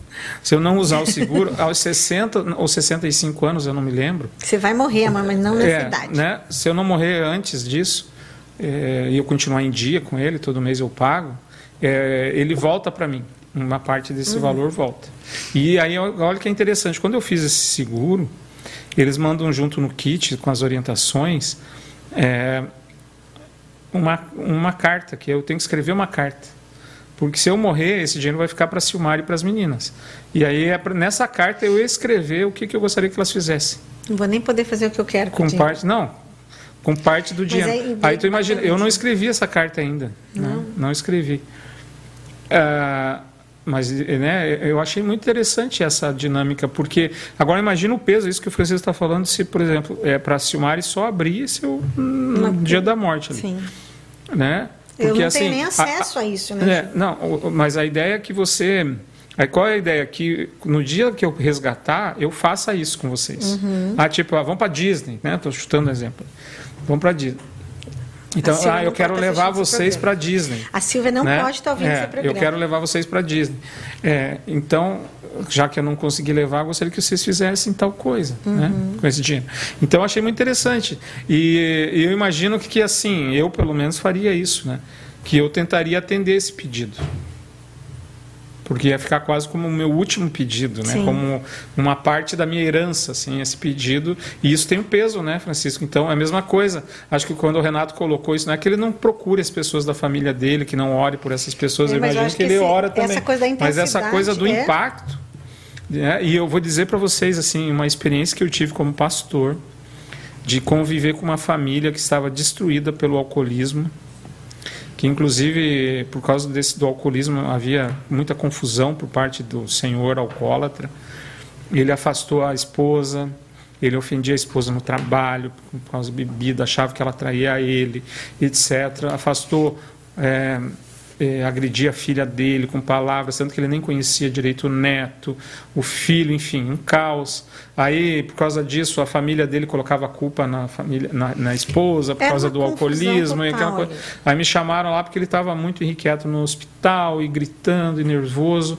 se eu não usar o seguro, aos 60 ou 65 anos, eu não me lembro. Você vai morrer, mas não nessa é, idade. Né? Se eu não morrer antes disso, é, e eu continuar em dia com ele, todo mês eu pago, é, ele volta para mim. Uma parte desse uhum. valor volta. E aí, olha que é interessante, quando eu fiz esse seguro, eles mandam junto no kit, com as orientações, é, uma, uma carta, que eu tenho que escrever uma carta. Porque se eu morrer, esse dinheiro vai ficar para a Silmar e para as meninas. E aí, é nessa carta, eu escrever o que, que eu gostaria que elas fizessem. Não vou nem poder fazer o que eu quero com, com parte Não, com parte do dinheiro. Aí, aí, tu imagina, eu não escrevi essa carta ainda. Né? Não, né? não escrevi. Uh, mas né, eu achei muito interessante essa dinâmica, porque agora imagina o peso, isso que o Francisco está falando, se, por exemplo, é, para a Silmari só abrisse o, no dia da morte. Ali, Sim. Né? Porque, eu não assim, tenho nem acesso a, a, a isso. Né? É, não, mas a ideia é que você... Aí qual é a ideia? Que no dia que eu resgatar, eu faça isso com vocês. Uhum. Ah, tipo, ah, vamos para Disney, né? Estou chutando um exemplo. Vamos para Disney. Então, ah, eu quero levar vocês para Disney. A Silvia não né? pode estar ouvindo é, esse programa. Eu quero levar vocês para Disney. É, então, já que eu não consegui levar, eu gostaria que vocês fizessem tal coisa né, uhum. né, com esse dinheiro. Então, eu achei muito interessante. E, e eu imagino que, que, assim, eu pelo menos faria isso, né? Que eu tentaria atender esse pedido porque ia ficar quase como o meu último pedido, né? Sim. Como uma parte da minha herança, assim, esse pedido. E isso tem um peso, né, Francisco? Então é a mesma coisa. Acho que quando o Renato colocou isso, não é que ele não procure as pessoas da família dele, que não ore por essas pessoas. É, eu imagino que, que, ele esse, ora também. mas essa coisa do é... impacto. Né? E eu vou dizer para vocês assim, uma experiência que eu tive como pastor de conviver com uma família que estava destruída pelo alcoolismo que inclusive por causa desse do alcoolismo havia muita confusão por parte do senhor alcoólatra. Ele afastou a esposa, ele ofendia a esposa no trabalho por causa da bebida, achava que ela traía ele, etc. Afastou é, é, agredia a filha dele com palavras, tanto que ele nem conhecia direito o neto, o filho, enfim, um caos. Aí, por causa disso, a família dele colocava a culpa na, família, na, na esposa, por Era causa do alcoolismo. E aquela coisa. Aí me chamaram lá porque ele estava muito irrequieto no hospital e gritando e nervoso.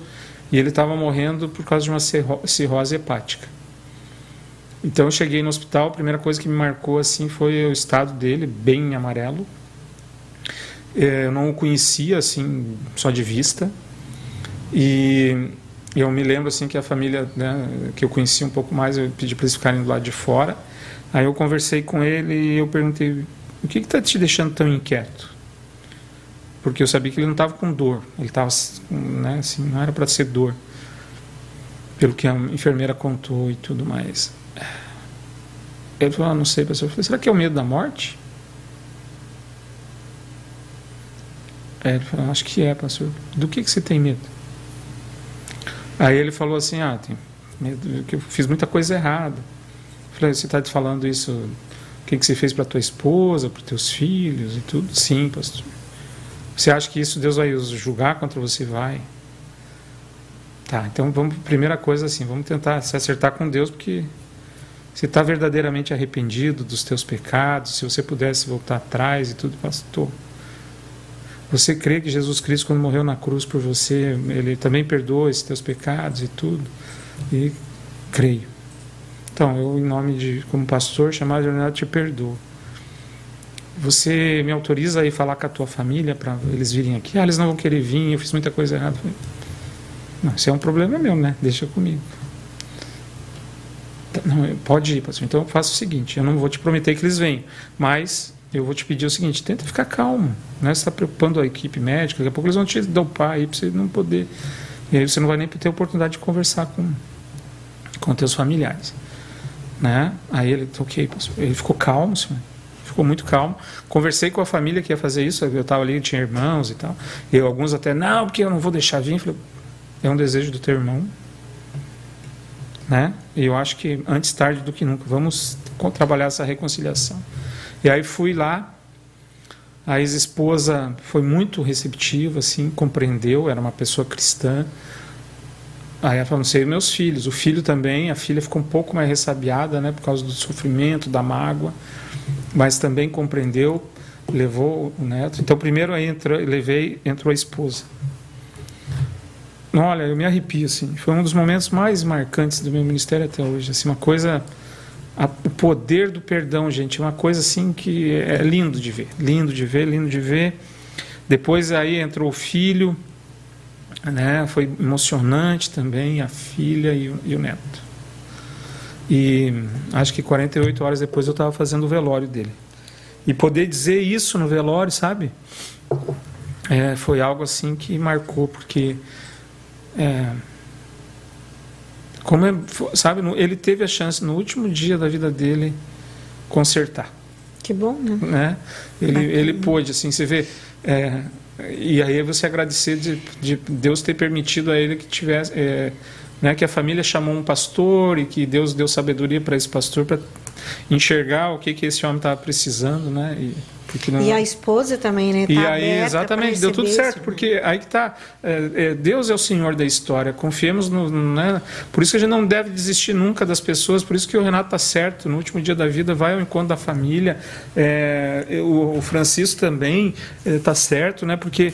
E ele estava morrendo por causa de uma cirrose hepática. Então eu cheguei no hospital, a primeira coisa que me marcou assim foi o estado dele, bem amarelo, eu não o conhecia assim só de vista. E eu me lembro assim que a família né, que eu conhecia um pouco mais eu pedi para eles ficarem do lado de fora. Aí eu conversei com ele e eu perguntei o que está te deixando tão inquieto? Porque eu sabia que ele não estava com dor. Ele estava né, assim não era para ser dor. Pelo que a enfermeira contou e tudo mais. Ele falou ah, não sei pastor eu falei será que é o medo da morte Aí ele falou, acho que é, pastor. Do que, que você tem medo? Aí ele falou assim, ah, tem medo que eu fiz muita coisa errada. Eu falei, você está te falando isso, o que, que você fez para tua esposa, para teus filhos e tudo? Sim, pastor. Você acha que isso Deus vai julgar contra você? Vai. Tá, então vamos, primeira coisa assim, vamos tentar se acertar com Deus, porque você está verdadeiramente arrependido dos teus pecados, se você pudesse voltar atrás e tudo, pastor. Você crê que Jesus Cristo, quando morreu na cruz por você, ele também perdoou esses teus pecados e tudo? E creio. Então, eu, em nome de, como pastor, chamado de Leonardo, te perdoo. Você me autoriza a ir falar com a tua família para eles virem aqui? Ah, eles não vão querer vir, eu fiz muita coisa errada. Não, isso é um problema meu, né? Deixa comigo. Não, pode ir, pastor. Então eu faço o seguinte: eu não vou te prometer que eles venham, mas eu vou te pedir o seguinte: tenta ficar calmo. Né? Você está preocupando a equipe médica, daqui a pouco eles vão te dopar aí para você não poder. E aí você não vai nem ter oportunidade de conversar com, com teus familiares. Né? Aí ele, ok, ele ficou calmo, senhor. ficou muito calmo. Conversei com a família que ia fazer isso, eu estava ali, tinha irmãos e tal. E alguns até, não, porque eu não vou deixar vir. Falei, é um desejo do teu irmão. Né? E eu acho que antes tarde do que nunca, vamos trabalhar essa reconciliação. E aí fui lá, a ex-esposa foi muito receptiva, assim, compreendeu, era uma pessoa cristã. Aí ela falou, não sei, meus filhos. O filho também, a filha ficou um pouco mais ressabiada, né, por causa do sofrimento, da mágoa, mas também compreendeu, levou o neto. Então, primeiro aí entrou, levei, entrou a esposa. Olha, eu me arrepio, assim. Foi um dos momentos mais marcantes do meu ministério até hoje. Assim, uma coisa o poder do perdão, gente, é uma coisa assim que é lindo de ver, lindo de ver, lindo de ver. Depois aí entrou o filho, né? Foi emocionante também a filha e o, e o neto. E acho que 48 horas depois eu estava fazendo o velório dele. E poder dizer isso no velório, sabe? É, foi algo assim que marcou, porque é, como é, sabe, ele teve a chance no último dia da vida dele consertar. Que bom, né? né? Ele, ele pôde, assim, você vê. É, e aí você agradecer de, de, Deus ter permitido a ele que tivesse. É, né, que a família chamou um pastor e que Deus deu sabedoria para esse pastor para enxergar o que, que esse homem estava precisando, né? E, não... E a esposa também, né? Tá e aí, exatamente, deu tudo certo, porque aí que está. É, é, Deus é o Senhor da história. Confiemos no. Né? Por isso que a gente não deve desistir nunca das pessoas, por isso que o Renato está certo. No último dia da vida, vai ao encontro da família. É, o, o, Francisco também está é, certo, né? Porque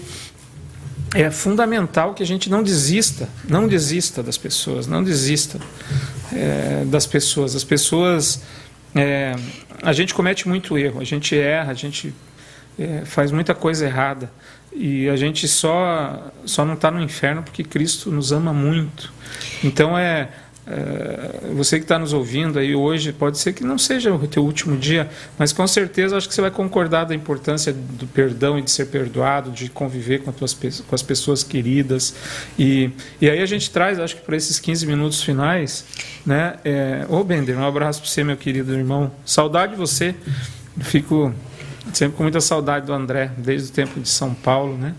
é fundamental que a gente não desista, não desista das pessoas, não desista é, das pessoas. As pessoas é, a gente comete muito erro, a gente erra, a gente é, faz muita coisa errada. E a gente só, só não está no inferno porque Cristo nos ama muito. Então é, você que está nos ouvindo aí hoje, pode ser que não seja o teu último dia, mas com certeza acho que você vai concordar da importância do perdão e de ser perdoado, de conviver com, tuas, com as pessoas queridas. E, e aí a gente traz, acho que para esses 15 minutos finais, né? É, ô Bender, um abraço para você, meu querido irmão. Saudade de você. Fico sempre com muita saudade do André, desde o tempo de São Paulo, né?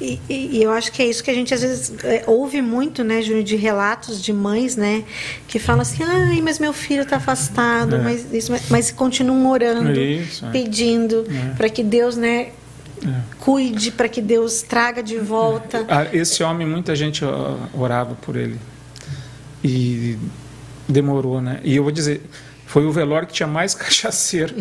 E, e, e eu acho que é isso que a gente às vezes é, ouve muito, né, Júnior, de relatos de mães, né, que falam assim, ai, mas meu filho está afastado, é. mas, isso, mas, mas, continuam orando, isso, é. pedindo é. para que Deus, né, é. cuide, para que Deus traga de volta. Ah, esse homem, muita gente orava por ele e demorou, né? E eu vou dizer, foi o velório que tinha mais cachaceiro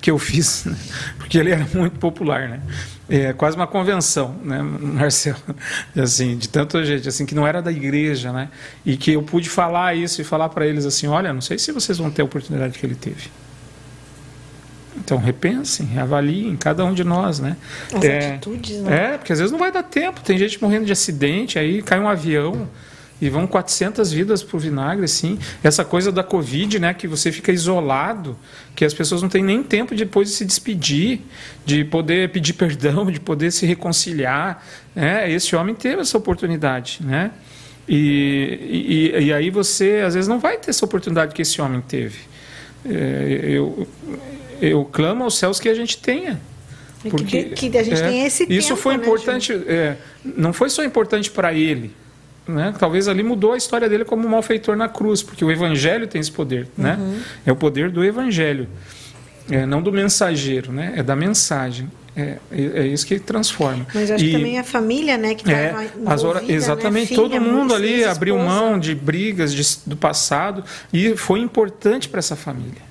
que eu fiz, né? porque ele era muito popular, né? É quase uma convenção, né, Marcelo? Assim, de tanta gente, assim, que não era da igreja, né? E que eu pude falar isso e falar para eles assim, olha, não sei se vocês vão ter a oportunidade que ele teve. Então repensem, avaliem cada um de nós, né? As é, atitudes, né? É, porque às vezes não vai dar tempo. Tem gente morrendo de acidente, aí cai um avião e vão 400 vidas o vinagre, assim. Essa coisa da Covid, né, que você fica isolado, que as pessoas não têm nem tempo depois de se despedir, de poder pedir perdão, de poder se reconciliar. Né? Esse homem teve essa oportunidade, né? E, e, e aí você, às vezes, não vai ter essa oportunidade que esse homem teve. É, eu, eu clamo aos céus que a gente tenha. Porque que, que a gente é, tenha esse Isso tempo, foi né, importante, é, não foi só importante para ele, né? Talvez ali mudou a história dele como malfeitor na cruz, porque o evangelho tem esse poder, né? uhum. né? É o poder do evangelho, é, não do mensageiro, né? É da mensagem. É, é, isso que transforma. Mas acho e, que também a família, né, que é, as horas, né? exatamente, né? Filha, todo mundo ali abriu esposa. mão de brigas de, do passado e foi importante para essa família.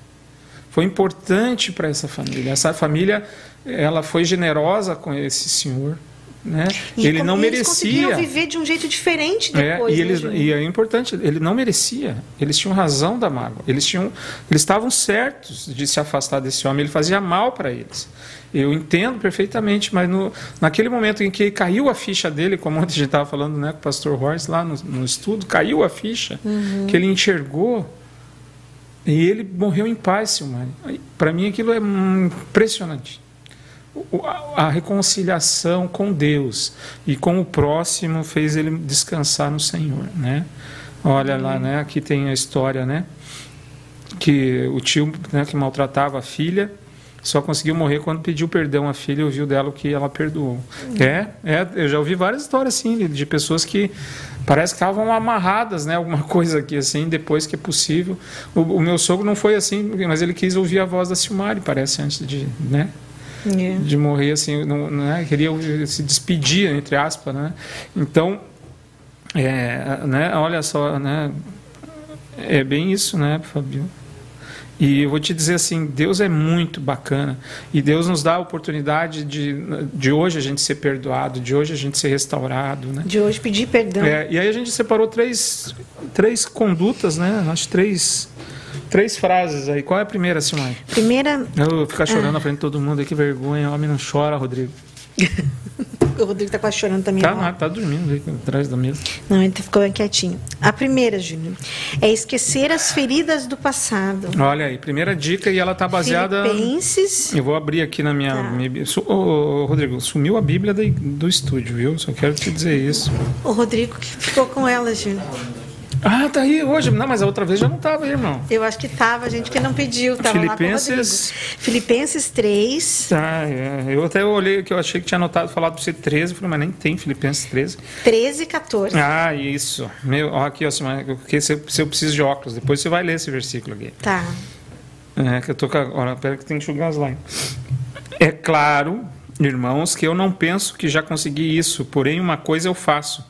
Foi importante para essa família. Essa família, ela foi generosa com esse senhor. Né? E ele não eles merecia. viver de um jeito diferente depois. É, e, eles, né, e é importante, ele não merecia. Eles tinham razão da mágoa. Eles tinham, eles estavam certos de se afastar desse homem. Ele fazia mal para eles. Eu entendo perfeitamente, mas no, naquele momento em que caiu a ficha dele, como ontem a gente estava falando né, com o pastor Horst lá no, no estudo, caiu a ficha, uhum. que ele enxergou e ele morreu em paz, Silmari. Para mim aquilo é impressionante a reconciliação com Deus e com o próximo fez ele descansar no Senhor, né? Olha lá, né? Aqui tem a história, né? Que o tio né, que maltratava a filha só conseguiu morrer quando pediu perdão à filha e ouviu dela o que ela perdoou. Uhum. É, é, eu já ouvi várias histórias assim de pessoas que parece que estavam amarradas, né? Alguma coisa aqui assim, depois que é possível. O, o meu sogro não foi assim, mas ele quis ouvir a voz da Silmari, parece antes de, né? Yeah. de morrer assim, não, né? queria se despedir entre aspas, né? Então, é, né? Olha só, né? É bem isso, né, Fabio? E eu vou te dizer assim, Deus é muito bacana e Deus nos dá a oportunidade de, de hoje a gente ser perdoado, de hoje a gente ser restaurado, né? De hoje pedir perdão. É, e aí a gente separou três, três condutas, né? Acho três Três frases aí. Qual é a primeira, Simone? Primeira. Eu vou ficar chorando ah. na frente de todo mundo. Que vergonha. O homem não chora, Rodrigo. o Rodrigo está quase chorando também. Tá, não, tá dormindo aí atrás da mesa. Não, ele ficou bem quietinho. A primeira, Júnior, é esquecer as feridas do passado. Olha aí, primeira dica e ela tá baseada. Filipenses. Eu vou abrir aqui na minha. Tá. minha... Ô, Rodrigo, sumiu a Bíblia do, do estúdio, viu? Só quero te dizer isso. O Rodrigo que ficou com ela, Júnior. Ah, tá aí hoje. Não, mas a outra vez já não estava irmão. Eu acho que estava, a gente que não pediu. Tava Filipenses... Filipenses 3. Ah, é. Eu até olhei que eu achei que tinha anotado falado para você 13, falei, mas nem tem Filipenses 13. 13 e 14. Ah, isso. Meu, ó, aqui, ó, se, se eu preciso de óculos, depois você vai ler esse versículo aqui. Tá. É, que eu tô com. Olha, pera que tem que enxugar as lá. É claro, irmãos, que eu não penso que já consegui isso, porém uma coisa eu faço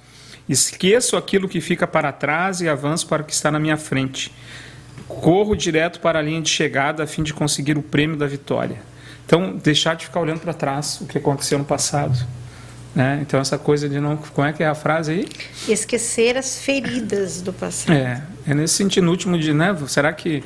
Esqueço aquilo que fica para trás e avanço para o que está na minha frente. Corro direto para a linha de chegada a fim de conseguir o prêmio da vitória. Então, deixar de ficar olhando para trás o que aconteceu no passado. Né? Então, essa coisa de não. Como é que é a frase aí? Esquecer as feridas do passado. É, é nesse sentido último de, né? Será que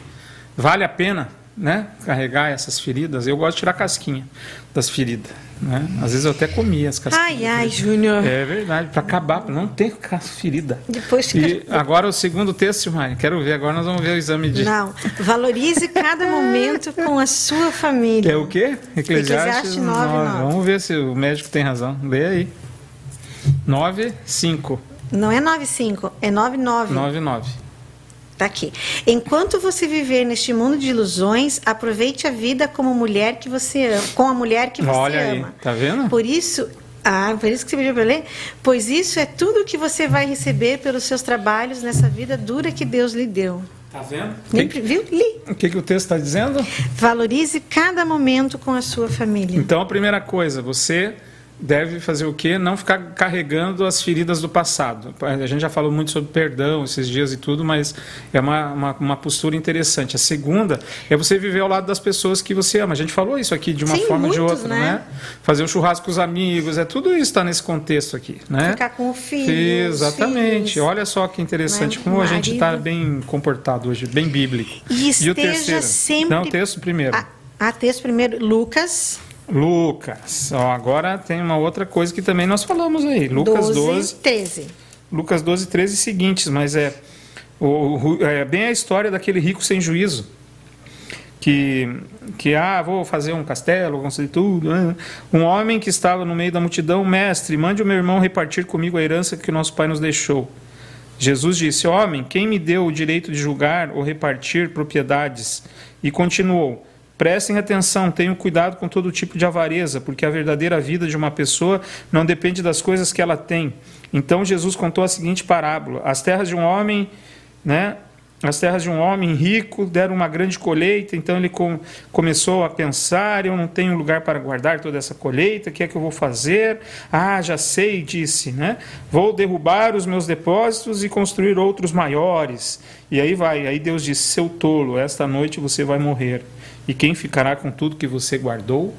vale a pena né, carregar essas feridas? Eu gosto de tirar casquinha das feridas. Né? Às vezes eu até comia as casquinhas. Ai, ai, Júnior. É verdade, para acabar, para não ter ferida. Depois fica... E agora o segundo texto, Mari, quero ver. Agora nós vamos ver o exame de. Não, valorize cada momento com a sua família. É o quê? Eclesiastes, 9, 9. 9. Vamos ver se o médico tem razão. Lê aí. 9, 5. Não é 9, 5, é 9, 9. 9, 9. Está aqui. Enquanto você viver neste mundo de ilusões, aproveite a vida como mulher que você ama, com a mulher que você Olha ama. Aí, tá vendo? Por isso, ah, por isso que você pediu para ler? Pois isso é tudo que você vai receber pelos seus trabalhos nessa vida dura que Deus lhe deu. Tá vendo? Que, viu? Li. O que, que o texto está dizendo? Valorize cada momento com a sua família. Então, a primeira coisa, você deve fazer o quê? Não ficar carregando as feridas do passado. A gente já falou muito sobre perdão esses dias e tudo, mas é uma, uma, uma, postura interessante. A segunda é você viver ao lado das pessoas que você ama. A gente falou isso aqui de uma Sim, forma ou de outra, né? né? Fazer o um churrasco com os amigos, é tudo isso está nesse contexto aqui, né? Ficar com o filho. Exatamente. Filhos. Olha só que interessante, como a gente está bem comportado hoje, bem bíblico. E, e o terceiro? Sempre... Não, o texto primeiro. Ah, ah, texto primeiro, Lucas Lucas. Ó, agora tem uma outra coisa que também nós falamos aí. Lucas 12, 12 13. Lucas 12, 13 seguintes, mas é, o, é bem a história daquele rico sem juízo. Que, que ah, vou fazer um castelo, vou construir tudo. Né? Um homem que estava no meio da multidão, mestre, mande o meu irmão repartir comigo a herança que nosso pai nos deixou. Jesus disse: Homem, quem me deu o direito de julgar ou repartir propriedades? E continuou: Prestem atenção, tenham cuidado com todo tipo de avareza, porque a verdadeira vida de uma pessoa não depende das coisas que ela tem. Então Jesus contou a seguinte parábola: As terras de um homem, né, as terras de um homem rico deram uma grande colheita, então ele com, começou a pensar: eu não tenho lugar para guardar toda essa colheita, o que é que eu vou fazer? Ah, já sei, disse, né? Vou derrubar os meus depósitos e construir outros maiores. E aí vai, aí Deus disse: seu tolo, esta noite você vai morrer. E quem ficará com tudo que você guardou?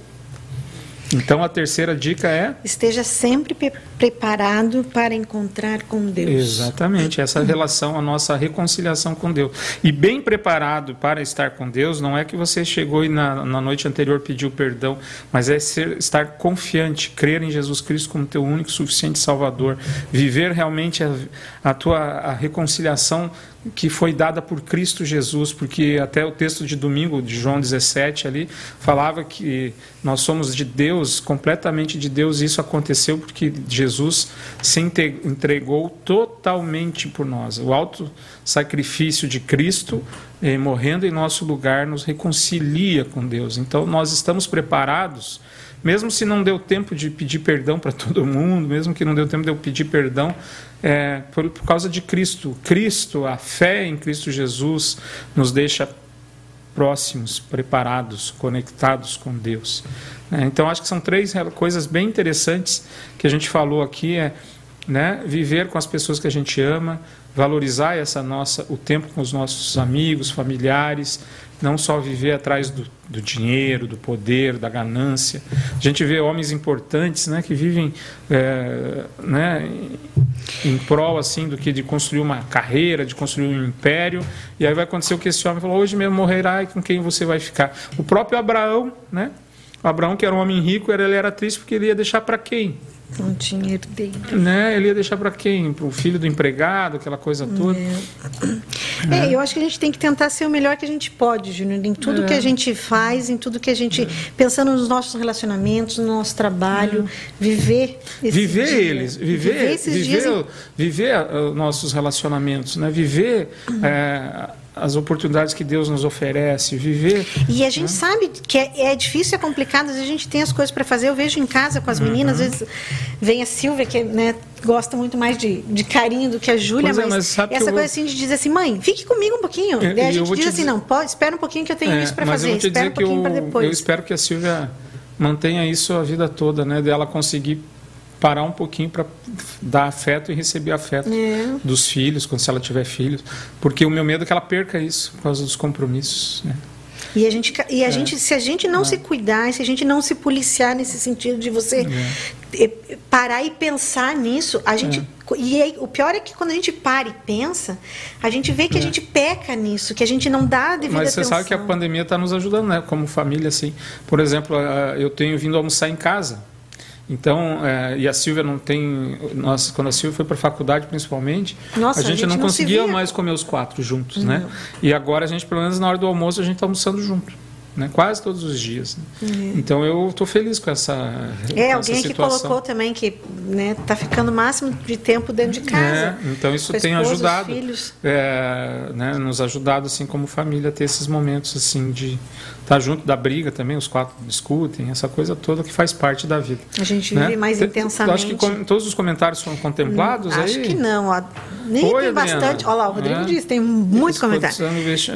Então a terceira dica é: esteja sempre preparado para encontrar com Deus. Exatamente, essa relação, a nossa reconciliação com Deus. E bem preparado para estar com Deus, não é que você chegou e na, na noite anterior pediu perdão, mas é ser, estar confiante, crer em Jesus Cristo como teu único suficiente Salvador, viver realmente a, a tua a reconciliação que foi dada por Cristo Jesus, porque até o texto de domingo de João 17 ali falava que nós somos de Deus, completamente de Deus, e isso aconteceu porque Jesus se entregou totalmente por nós. O alto sacrifício de Cristo, eh, morrendo em nosso lugar, nos reconcilia com Deus. Então nós estamos preparados mesmo se não deu tempo de pedir perdão para todo mundo, mesmo que não deu tempo de eu pedir perdão, é, por, por causa de Cristo. Cristo, a fé em Cristo Jesus, nos deixa próximos, preparados, conectados com Deus. É, então, acho que são três coisas bem interessantes que a gente falou aqui: é né, viver com as pessoas que a gente ama, valorizar essa nossa o tempo com os nossos amigos, familiares, não só viver atrás do, do, dinheiro, do poder, da ganância. A gente vê homens importantes, né, que vivem, é, né, em prol assim do que de construir uma carreira, de construir um império. E aí vai acontecer o que esse homem falou: hoje mesmo morrerá e com quem você vai ficar? O próprio Abraão, né? O Abraão que era um homem rico, ele era triste porque ele ia deixar para quem? Não tinha herdeiro. Né? Ele ia deixar para quem? Para o filho do empregado, aquela coisa toda. É. É. é. eu acho que a gente tem que tentar ser o melhor que a gente pode, Júnior, em tudo é. que a gente faz, em tudo que a gente. É. Pensando nos nossos relacionamentos, no nosso trabalho, é. viver. Viver dia, eles, viver, viver esses viver, dias. Em... Viver os nossos relacionamentos, né? viver. Uhum as oportunidades que Deus nos oferece, viver. E a gente né? sabe que é, é, difícil, é complicado, às vezes a gente tem as coisas para fazer. Eu vejo em casa com as meninas, uhum. às vezes vem a Silvia, que né, gosta muito mais de, de carinho do que a Júlia, mas, é, mas essa coisa vou... assim de dizer assim, mãe, fique comigo um pouquinho. É, Daí a gente diz assim, dizer... não, pode, espera um pouquinho que eu tenho é, isso para fazer, espera um pouquinho para depois. Eu espero que a Silvia mantenha isso a vida toda, né, dela conseguir parar um pouquinho para dar afeto e receber afeto é. dos filhos, quando se ela tiver filhos, porque o meu medo é que ela perca isso por causa dos compromissos, né? E a gente, e a é. gente se a gente não é. se cuidar, se a gente não se policiar nesse sentido de você é. parar e pensar nisso, a gente é. e aí, o pior é que quando a gente para e pensa, a gente vê que a é. gente peca nisso, que a gente não dá a devida Mas você atenção. sabe que a pandemia está nos ajudando, né? Como família, assim. Por exemplo, eu tenho vindo almoçar em casa então, é, e a Silvia não tem. Nossa, quando a Silvia foi para a faculdade, principalmente, Nossa, a, gente a, gente não, não conseguia mais comer os quatro juntos, né? não. né? E agora a gente, pelo menos na hora do almoço, a gente está almoçando junto né? quase todos os dias. Né? Uhum. Então eu estou feliz com essa É, com alguém essa que colocou também que está né, tá ficando o máximo de tempo dentro de casa. É, então isso tem esposa, ajudado, é, né, nos ajudado assim como família a ter esses momentos assim de estar tá junto da briga também, os quatro discutem, essa coisa toda que faz parte da vida. A gente né? vive mais intensamente. Acho que todos os comentários foram contemplados hum, Acho aí? que não, ó. Nem Oi, tem Adriana. bastante. Olha lá, o Rodrigo é. disse, tem muito comentário.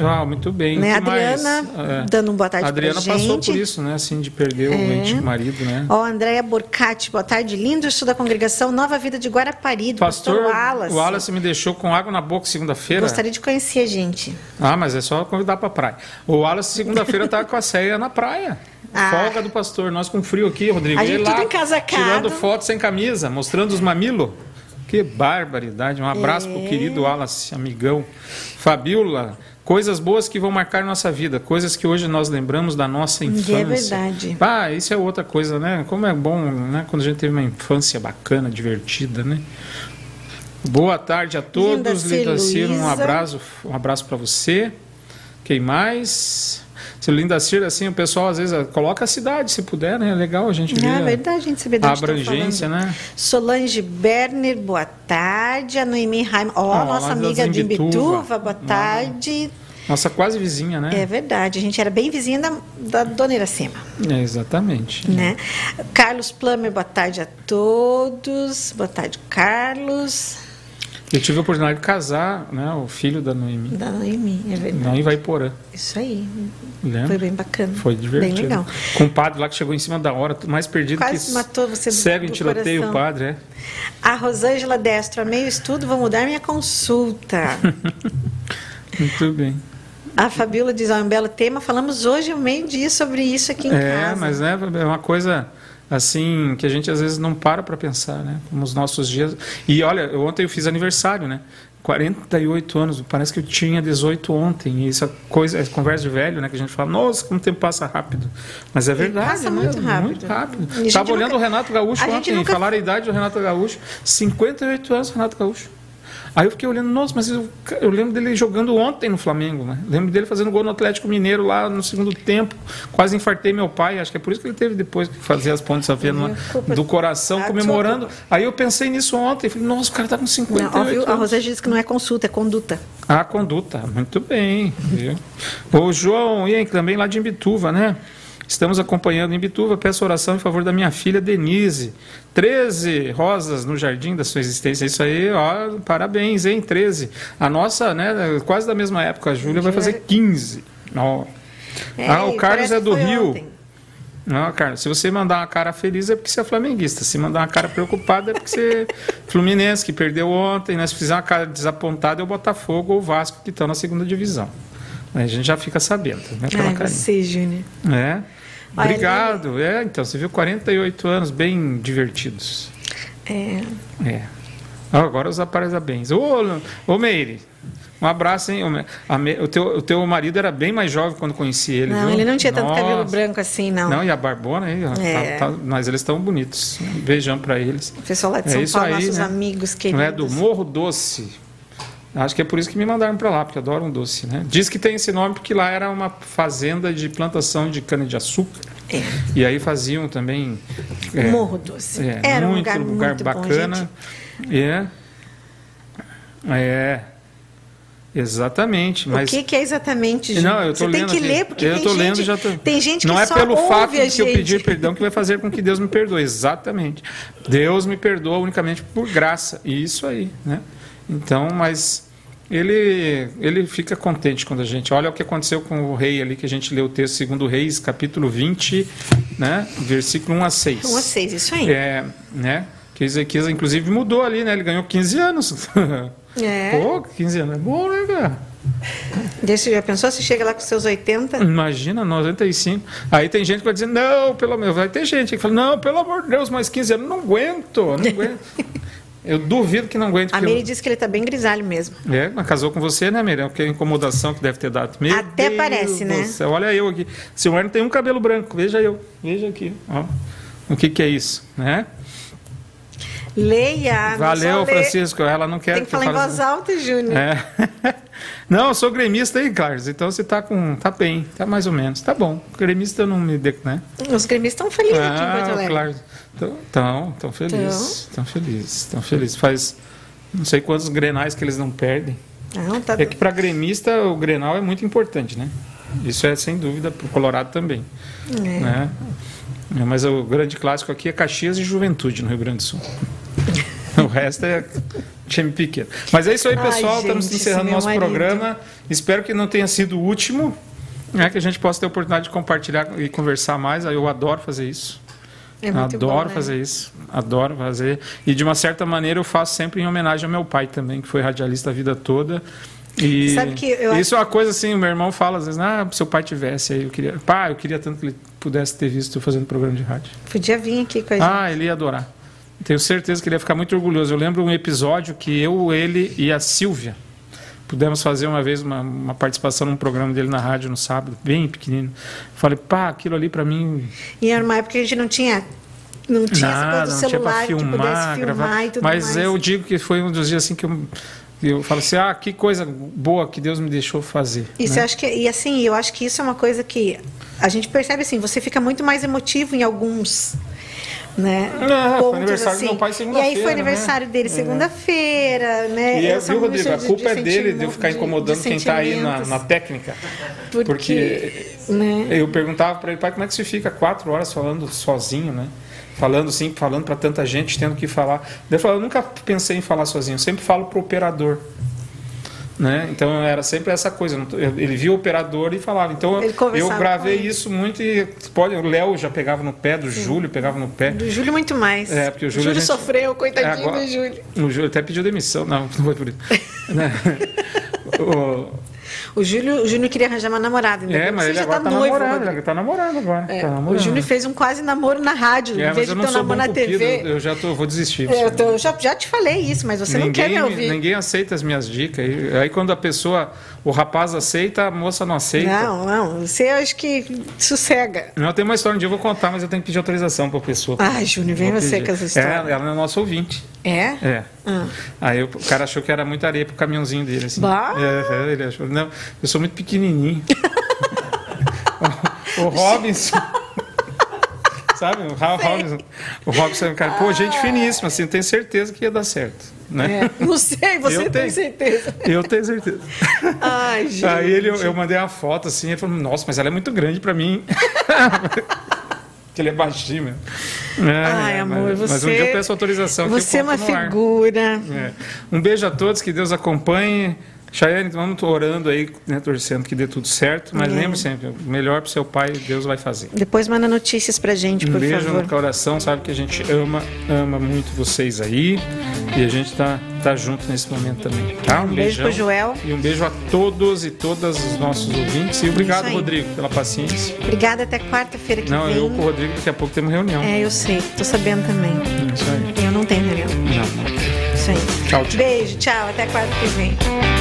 Ah, muito bem. Né, Adriana, é. dando um boa tarde A Adriana passou por isso, né? Assim, de perder é. o ente marido, né? Ó, Andréia Borcati, boa tarde. Lindo estudo da congregação Nova Vida de Guarapari, do pastor, pastor Wallace. O Wallace me deixou com água na boca segunda-feira. Gostaria de conhecer a gente. Ah, mas é só convidar para praia. O Wallace segunda-feira tá com a ceia na praia. Ah. Folga do pastor. Nós com frio aqui, Rodrigo. A gente lá, tirando foto sem camisa, mostrando os mamilos. Que barbaridade. Um abraço é. pro querido Wallace, amigão. Fabiola, coisas boas que vão marcar nossa vida, coisas que hoje nós lembramos da nossa infância. É verdade. Ah, isso é outra coisa, né? Como é bom, né? Quando a gente teve uma infância bacana, divertida, né? Boa tarde a todos. Linda Ciro, um abraço, um abraço para você. Quem mais? Se Linda Cira, assim, o pessoal às vezes coloca a cidade, se puder, né? É legal a gente ver. É verdade, a gente saber a abrangência, né? Solange Berner, boa tarde. A Noemi Raim, ó, oh, nossa amiga de Imbituva, boa tarde. Nossa quase vizinha, né? É verdade, a gente era bem vizinha da, da Dona Iracema. É, exatamente. Né? Carlos Plummer, boa tarde a todos. Boa tarde, Carlos. Eu tive a oportunidade de casar, né, o filho da Noemi. Da Noemi, é verdade. Noemi vai porã. Isso aí. Lembra? Foi bem bacana. Foi divertido. Bem legal. Com o padre lá que chegou em cima da hora, mais perdido Quase que matou você cego em tiroteio o padre, é. A Rosângela Destro, a meio estudo, vou mudar minha consulta. Muito bem. A Fabiola diz, é um belo tema, falamos hoje ao meio-dia sobre isso aqui em é, casa. É, mas né, é uma coisa assim que a gente às vezes não para para pensar, né? Como os nossos dias. E olha, ontem eu fiz aniversário, né? 48 anos, parece que eu tinha 18 ontem. E essa coisa, essa conversa de velho, né? Que a gente fala, nossa, como o tempo passa rápido. Mas é verdade. Passa né? muito rápido. Muito rápido. Estava olhando nunca... o Renato Gaúcho ontem, nunca... falar a idade do Renato Gaúcho. 58 anos, Renato Gaúcho. Aí eu fiquei olhando, nossa, mas eu, eu lembro dele jogando ontem no Flamengo, né? Lembro dele fazendo gol no Atlético Mineiro lá no segundo tempo. Quase infartei meu pai, acho que é por isso que ele teve depois que fazer as pontes a ver do coração, comemorando. Aí eu pensei nisso ontem, falei, nossa, o cara tá com 50 anos. A Rosé disse que não é consulta, é conduta. Ah, conduta, muito bem. Viu? o João e também lá de Imbituva, né? Estamos acompanhando em Bituva. Peço oração em favor da minha filha Denise. 13 rosas no jardim da sua existência. Isso aí, ó, parabéns, hein? 13. A nossa, né, quase da mesma época, a Júlia vai fazer 15. Ó. É, ah, o Carlos é do Rio. Ontem. Não, Carlos, se você mandar uma cara feliz é porque você é flamenguista. Se mandar uma cara preocupada é porque você é fluminense, que perdeu ontem. Né? Se fizer uma cara desapontada é o Botafogo ou o Vasco, que estão na segunda divisão. A gente já fica sabendo. Né, Ai, você, Júnior. É. Obrigado. É, então, você viu 48 anos bem divertidos. É. É. Agora os parabéns. Ô, ô Meire, Um abraço, hein? O, teu, o teu marido era bem mais jovem quando conheci ele. Não, viu? ele não tinha tanto Nossa. cabelo branco assim, não. Não, e a barbona aí, é. tá, tá, mas eles estão bonitos. Um beijão para eles. O pessoal lá de é São Paulo, aí, nossos né? amigos queridos. Não é do Morro Doce. Acho que é por isso que me mandaram para lá, porque adoram doce, né? Diz que tem esse nome porque lá era uma fazenda de plantação de cana-de-açúcar. É. E aí faziam também... É, Morro Doce. É, era muito, um lugar, lugar muito bacana. Bom, é. É. Exatamente, mas o que, que é exatamente? Gente? Não, eu tô Você lendo tem que ler porque eu tem tô gente, lendo já tô... tem gente que não é pelo fato de que eu pedir perdão que vai fazer com que Deus me perdoe, exatamente. Deus me perdoa unicamente por graça, e isso aí, né? Então, mas ele ele fica contente quando a gente olha o que aconteceu com o rei ali que a gente leu o texto segundo Reis, capítulo 20, né, versículo 1 a 6. 1 a 6, isso aí. É, né? Que Ezequias inclusive mudou ali, né? Ele ganhou 15 anos. É. Pô, 15 anos é bom, né, cara? Desse, já pensou se chega lá com seus 80? Imagina, 95. Aí tem gente que vai dizer, não, pelo menos. Vai ter gente que fala, não, pelo amor de Deus, mais 15 anos, não aguento, não aguento. Eu duvido que não aguente. A eu... disse que ele está bem grisalho mesmo. É, mas casou com você, né, Meire? Que incomodação que deve ter dado. Meu Até Deus parece, né? Céu. Olha eu aqui. Seu não tem um cabelo branco, veja eu. Veja aqui. Ó. O que, que é isso, né? Leia. Valeu, Francisco. Ela não quer Tem que, que falar em voz alta, Júnior. É. Não, eu sou gremista aí, Carlos. Então você tá com. tá bem, tá mais ou menos. Tá bom. Gremista não me. Né? Os gremistas estão felizes ah, aqui em Porto Alegre. Claro. Estão, estão felizes. Estão felizes. Estão felizes. Faz não sei quantos grenais que eles não perdem. Não, tá é que para gremista o grenal é muito importante, né? Isso é sem dúvida para o Colorado também. É. Né? Mas o grande clássico aqui é Caxias e Juventude no Rio Grande do Sul. o resto é time pequeno. Mas é isso aí, pessoal. Ai, Estamos encerrando nosso marido. programa. Espero que não tenha sido o último. Né, que a gente possa ter a oportunidade de compartilhar e conversar mais. Eu adoro fazer isso. É adoro bom, né? fazer isso, adoro fazer. E de uma certa maneira eu faço sempre em homenagem ao meu pai também, que foi radialista a vida toda. E isso é uma coisa assim, o meu irmão fala às vezes, ah, se seu pai tivesse aí, eu queria. Pá, eu queria tanto que ele pudesse ter visto eu fazendo programa de rádio. Podia vir aqui com a gente. Ah, ele ia adorar. Tenho certeza que ele ia ficar muito orgulhoso. Eu lembro um episódio que eu, ele e a Silvia pudemos fazer uma vez uma, uma participação num programa dele na rádio no sábado, bem pequenino. Falei, pá, aquilo ali para mim. E era uma época que a gente não tinha não tinha Nada, essa coisa do celular filmar, que pudesse filmar gravar. e tudo Mas mais. eu digo que foi um dos dias assim que eu eu falo assim, ah, que coisa boa que Deus me deixou fazer. Isso, né? eu acho que, e assim, eu acho que isso é uma coisa que a gente percebe assim, você fica muito mais emotivo em alguns né? Não, pontos, foi aniversário assim. do meu pai segunda-feira. E aí foi aniversário né? dele é. segunda-feira, né? E é, viu, Rodrigo, a culpa é dele de eu ficar incomodando de, de quem está aí na, na, técnica. Porque, porque né? eu perguntava para ele, pai, como é que você fica quatro horas falando sozinho, né? Falando assim, falando para tanta gente, tendo que falar. Ele falou, eu nunca pensei em falar sozinho, eu sempre falo para o operador. Né? Então era sempre essa coisa. Ele via o operador e falava. Então eu gravei isso muito e pode, o Léo já pegava no pé, do Sim. Júlio pegava no pé. Do Júlio muito mais. É, porque o Júlio, o Júlio gente, sofreu, coitadinho é, agora, do Júlio. O Júlio até pediu demissão. Não, não foi por isso. Né? o, o Júlio, o Júnior queria arranjar uma namorada. Ainda é, mas ele agora tá, tá noivo, namorando, ele tá namorando agora. É, tá namorando. O Júnior fez um quase namoro na rádio, é, em vez de ter um namoro na TV. Eu já tô, vou desistir. É, eu, tô, eu já, já te falei isso, mas você ninguém, não quer me ouvir. Ninguém aceita as minhas dicas. Aí quando a pessoa, o rapaz aceita, a moça não aceita. Não, não. Você acho que sossega. Não, tem uma história dia eu vou contar, mas eu tenho que pedir autorização para a pessoa. Ai, Júnior, vem você com essa história. É, ela é nosso ouvinte. É? É. Ah. Aí o cara achou que era muita areia pro caminhãozinho dele. Assim. Bah. É, é, ele achou. Não, eu sou muito pequenininho. o, o Robinson. Sabe? O Robinson. O Robinson é um cara, pô, gente finíssima, assim, tenho certeza que ia dar certo. Né? É, não sei, você eu tem tenho. certeza. Eu tenho certeza. Ai, gente. Aí ele, eu, eu mandei uma foto assim, ele falou, nossa, mas ela é muito grande para mim. que ele é baixinho mesmo. É, Ai, amor, mas, você. Mas um dia eu peço autorização. Você é uma figura. É. Um beijo a todos, que Deus acompanhe. Chayane, vamos orando aí, né, torcendo que dê tudo certo, mas é. lembre sempre, melhor para seu pai, Deus vai fazer. Depois manda notícias para gente, um por beijo favor. no coração, sabe que a gente ama, ama muito vocês aí e a gente tá, tá junto nesse momento também, tá? Um, um beijo pro Joel. E um beijo a todos e todas os nossos ouvintes e obrigado, Rodrigo, pela paciência. Obrigada até quarta-feira que não, vem. Não, eu com o Rodrigo daqui a pouco temos reunião. É, eu sei, tô sabendo também. É isso aí. Eu não tenho reunião. Não. Isso aí. Tchau, tchau. Beijo, tchau, até quarta que vem.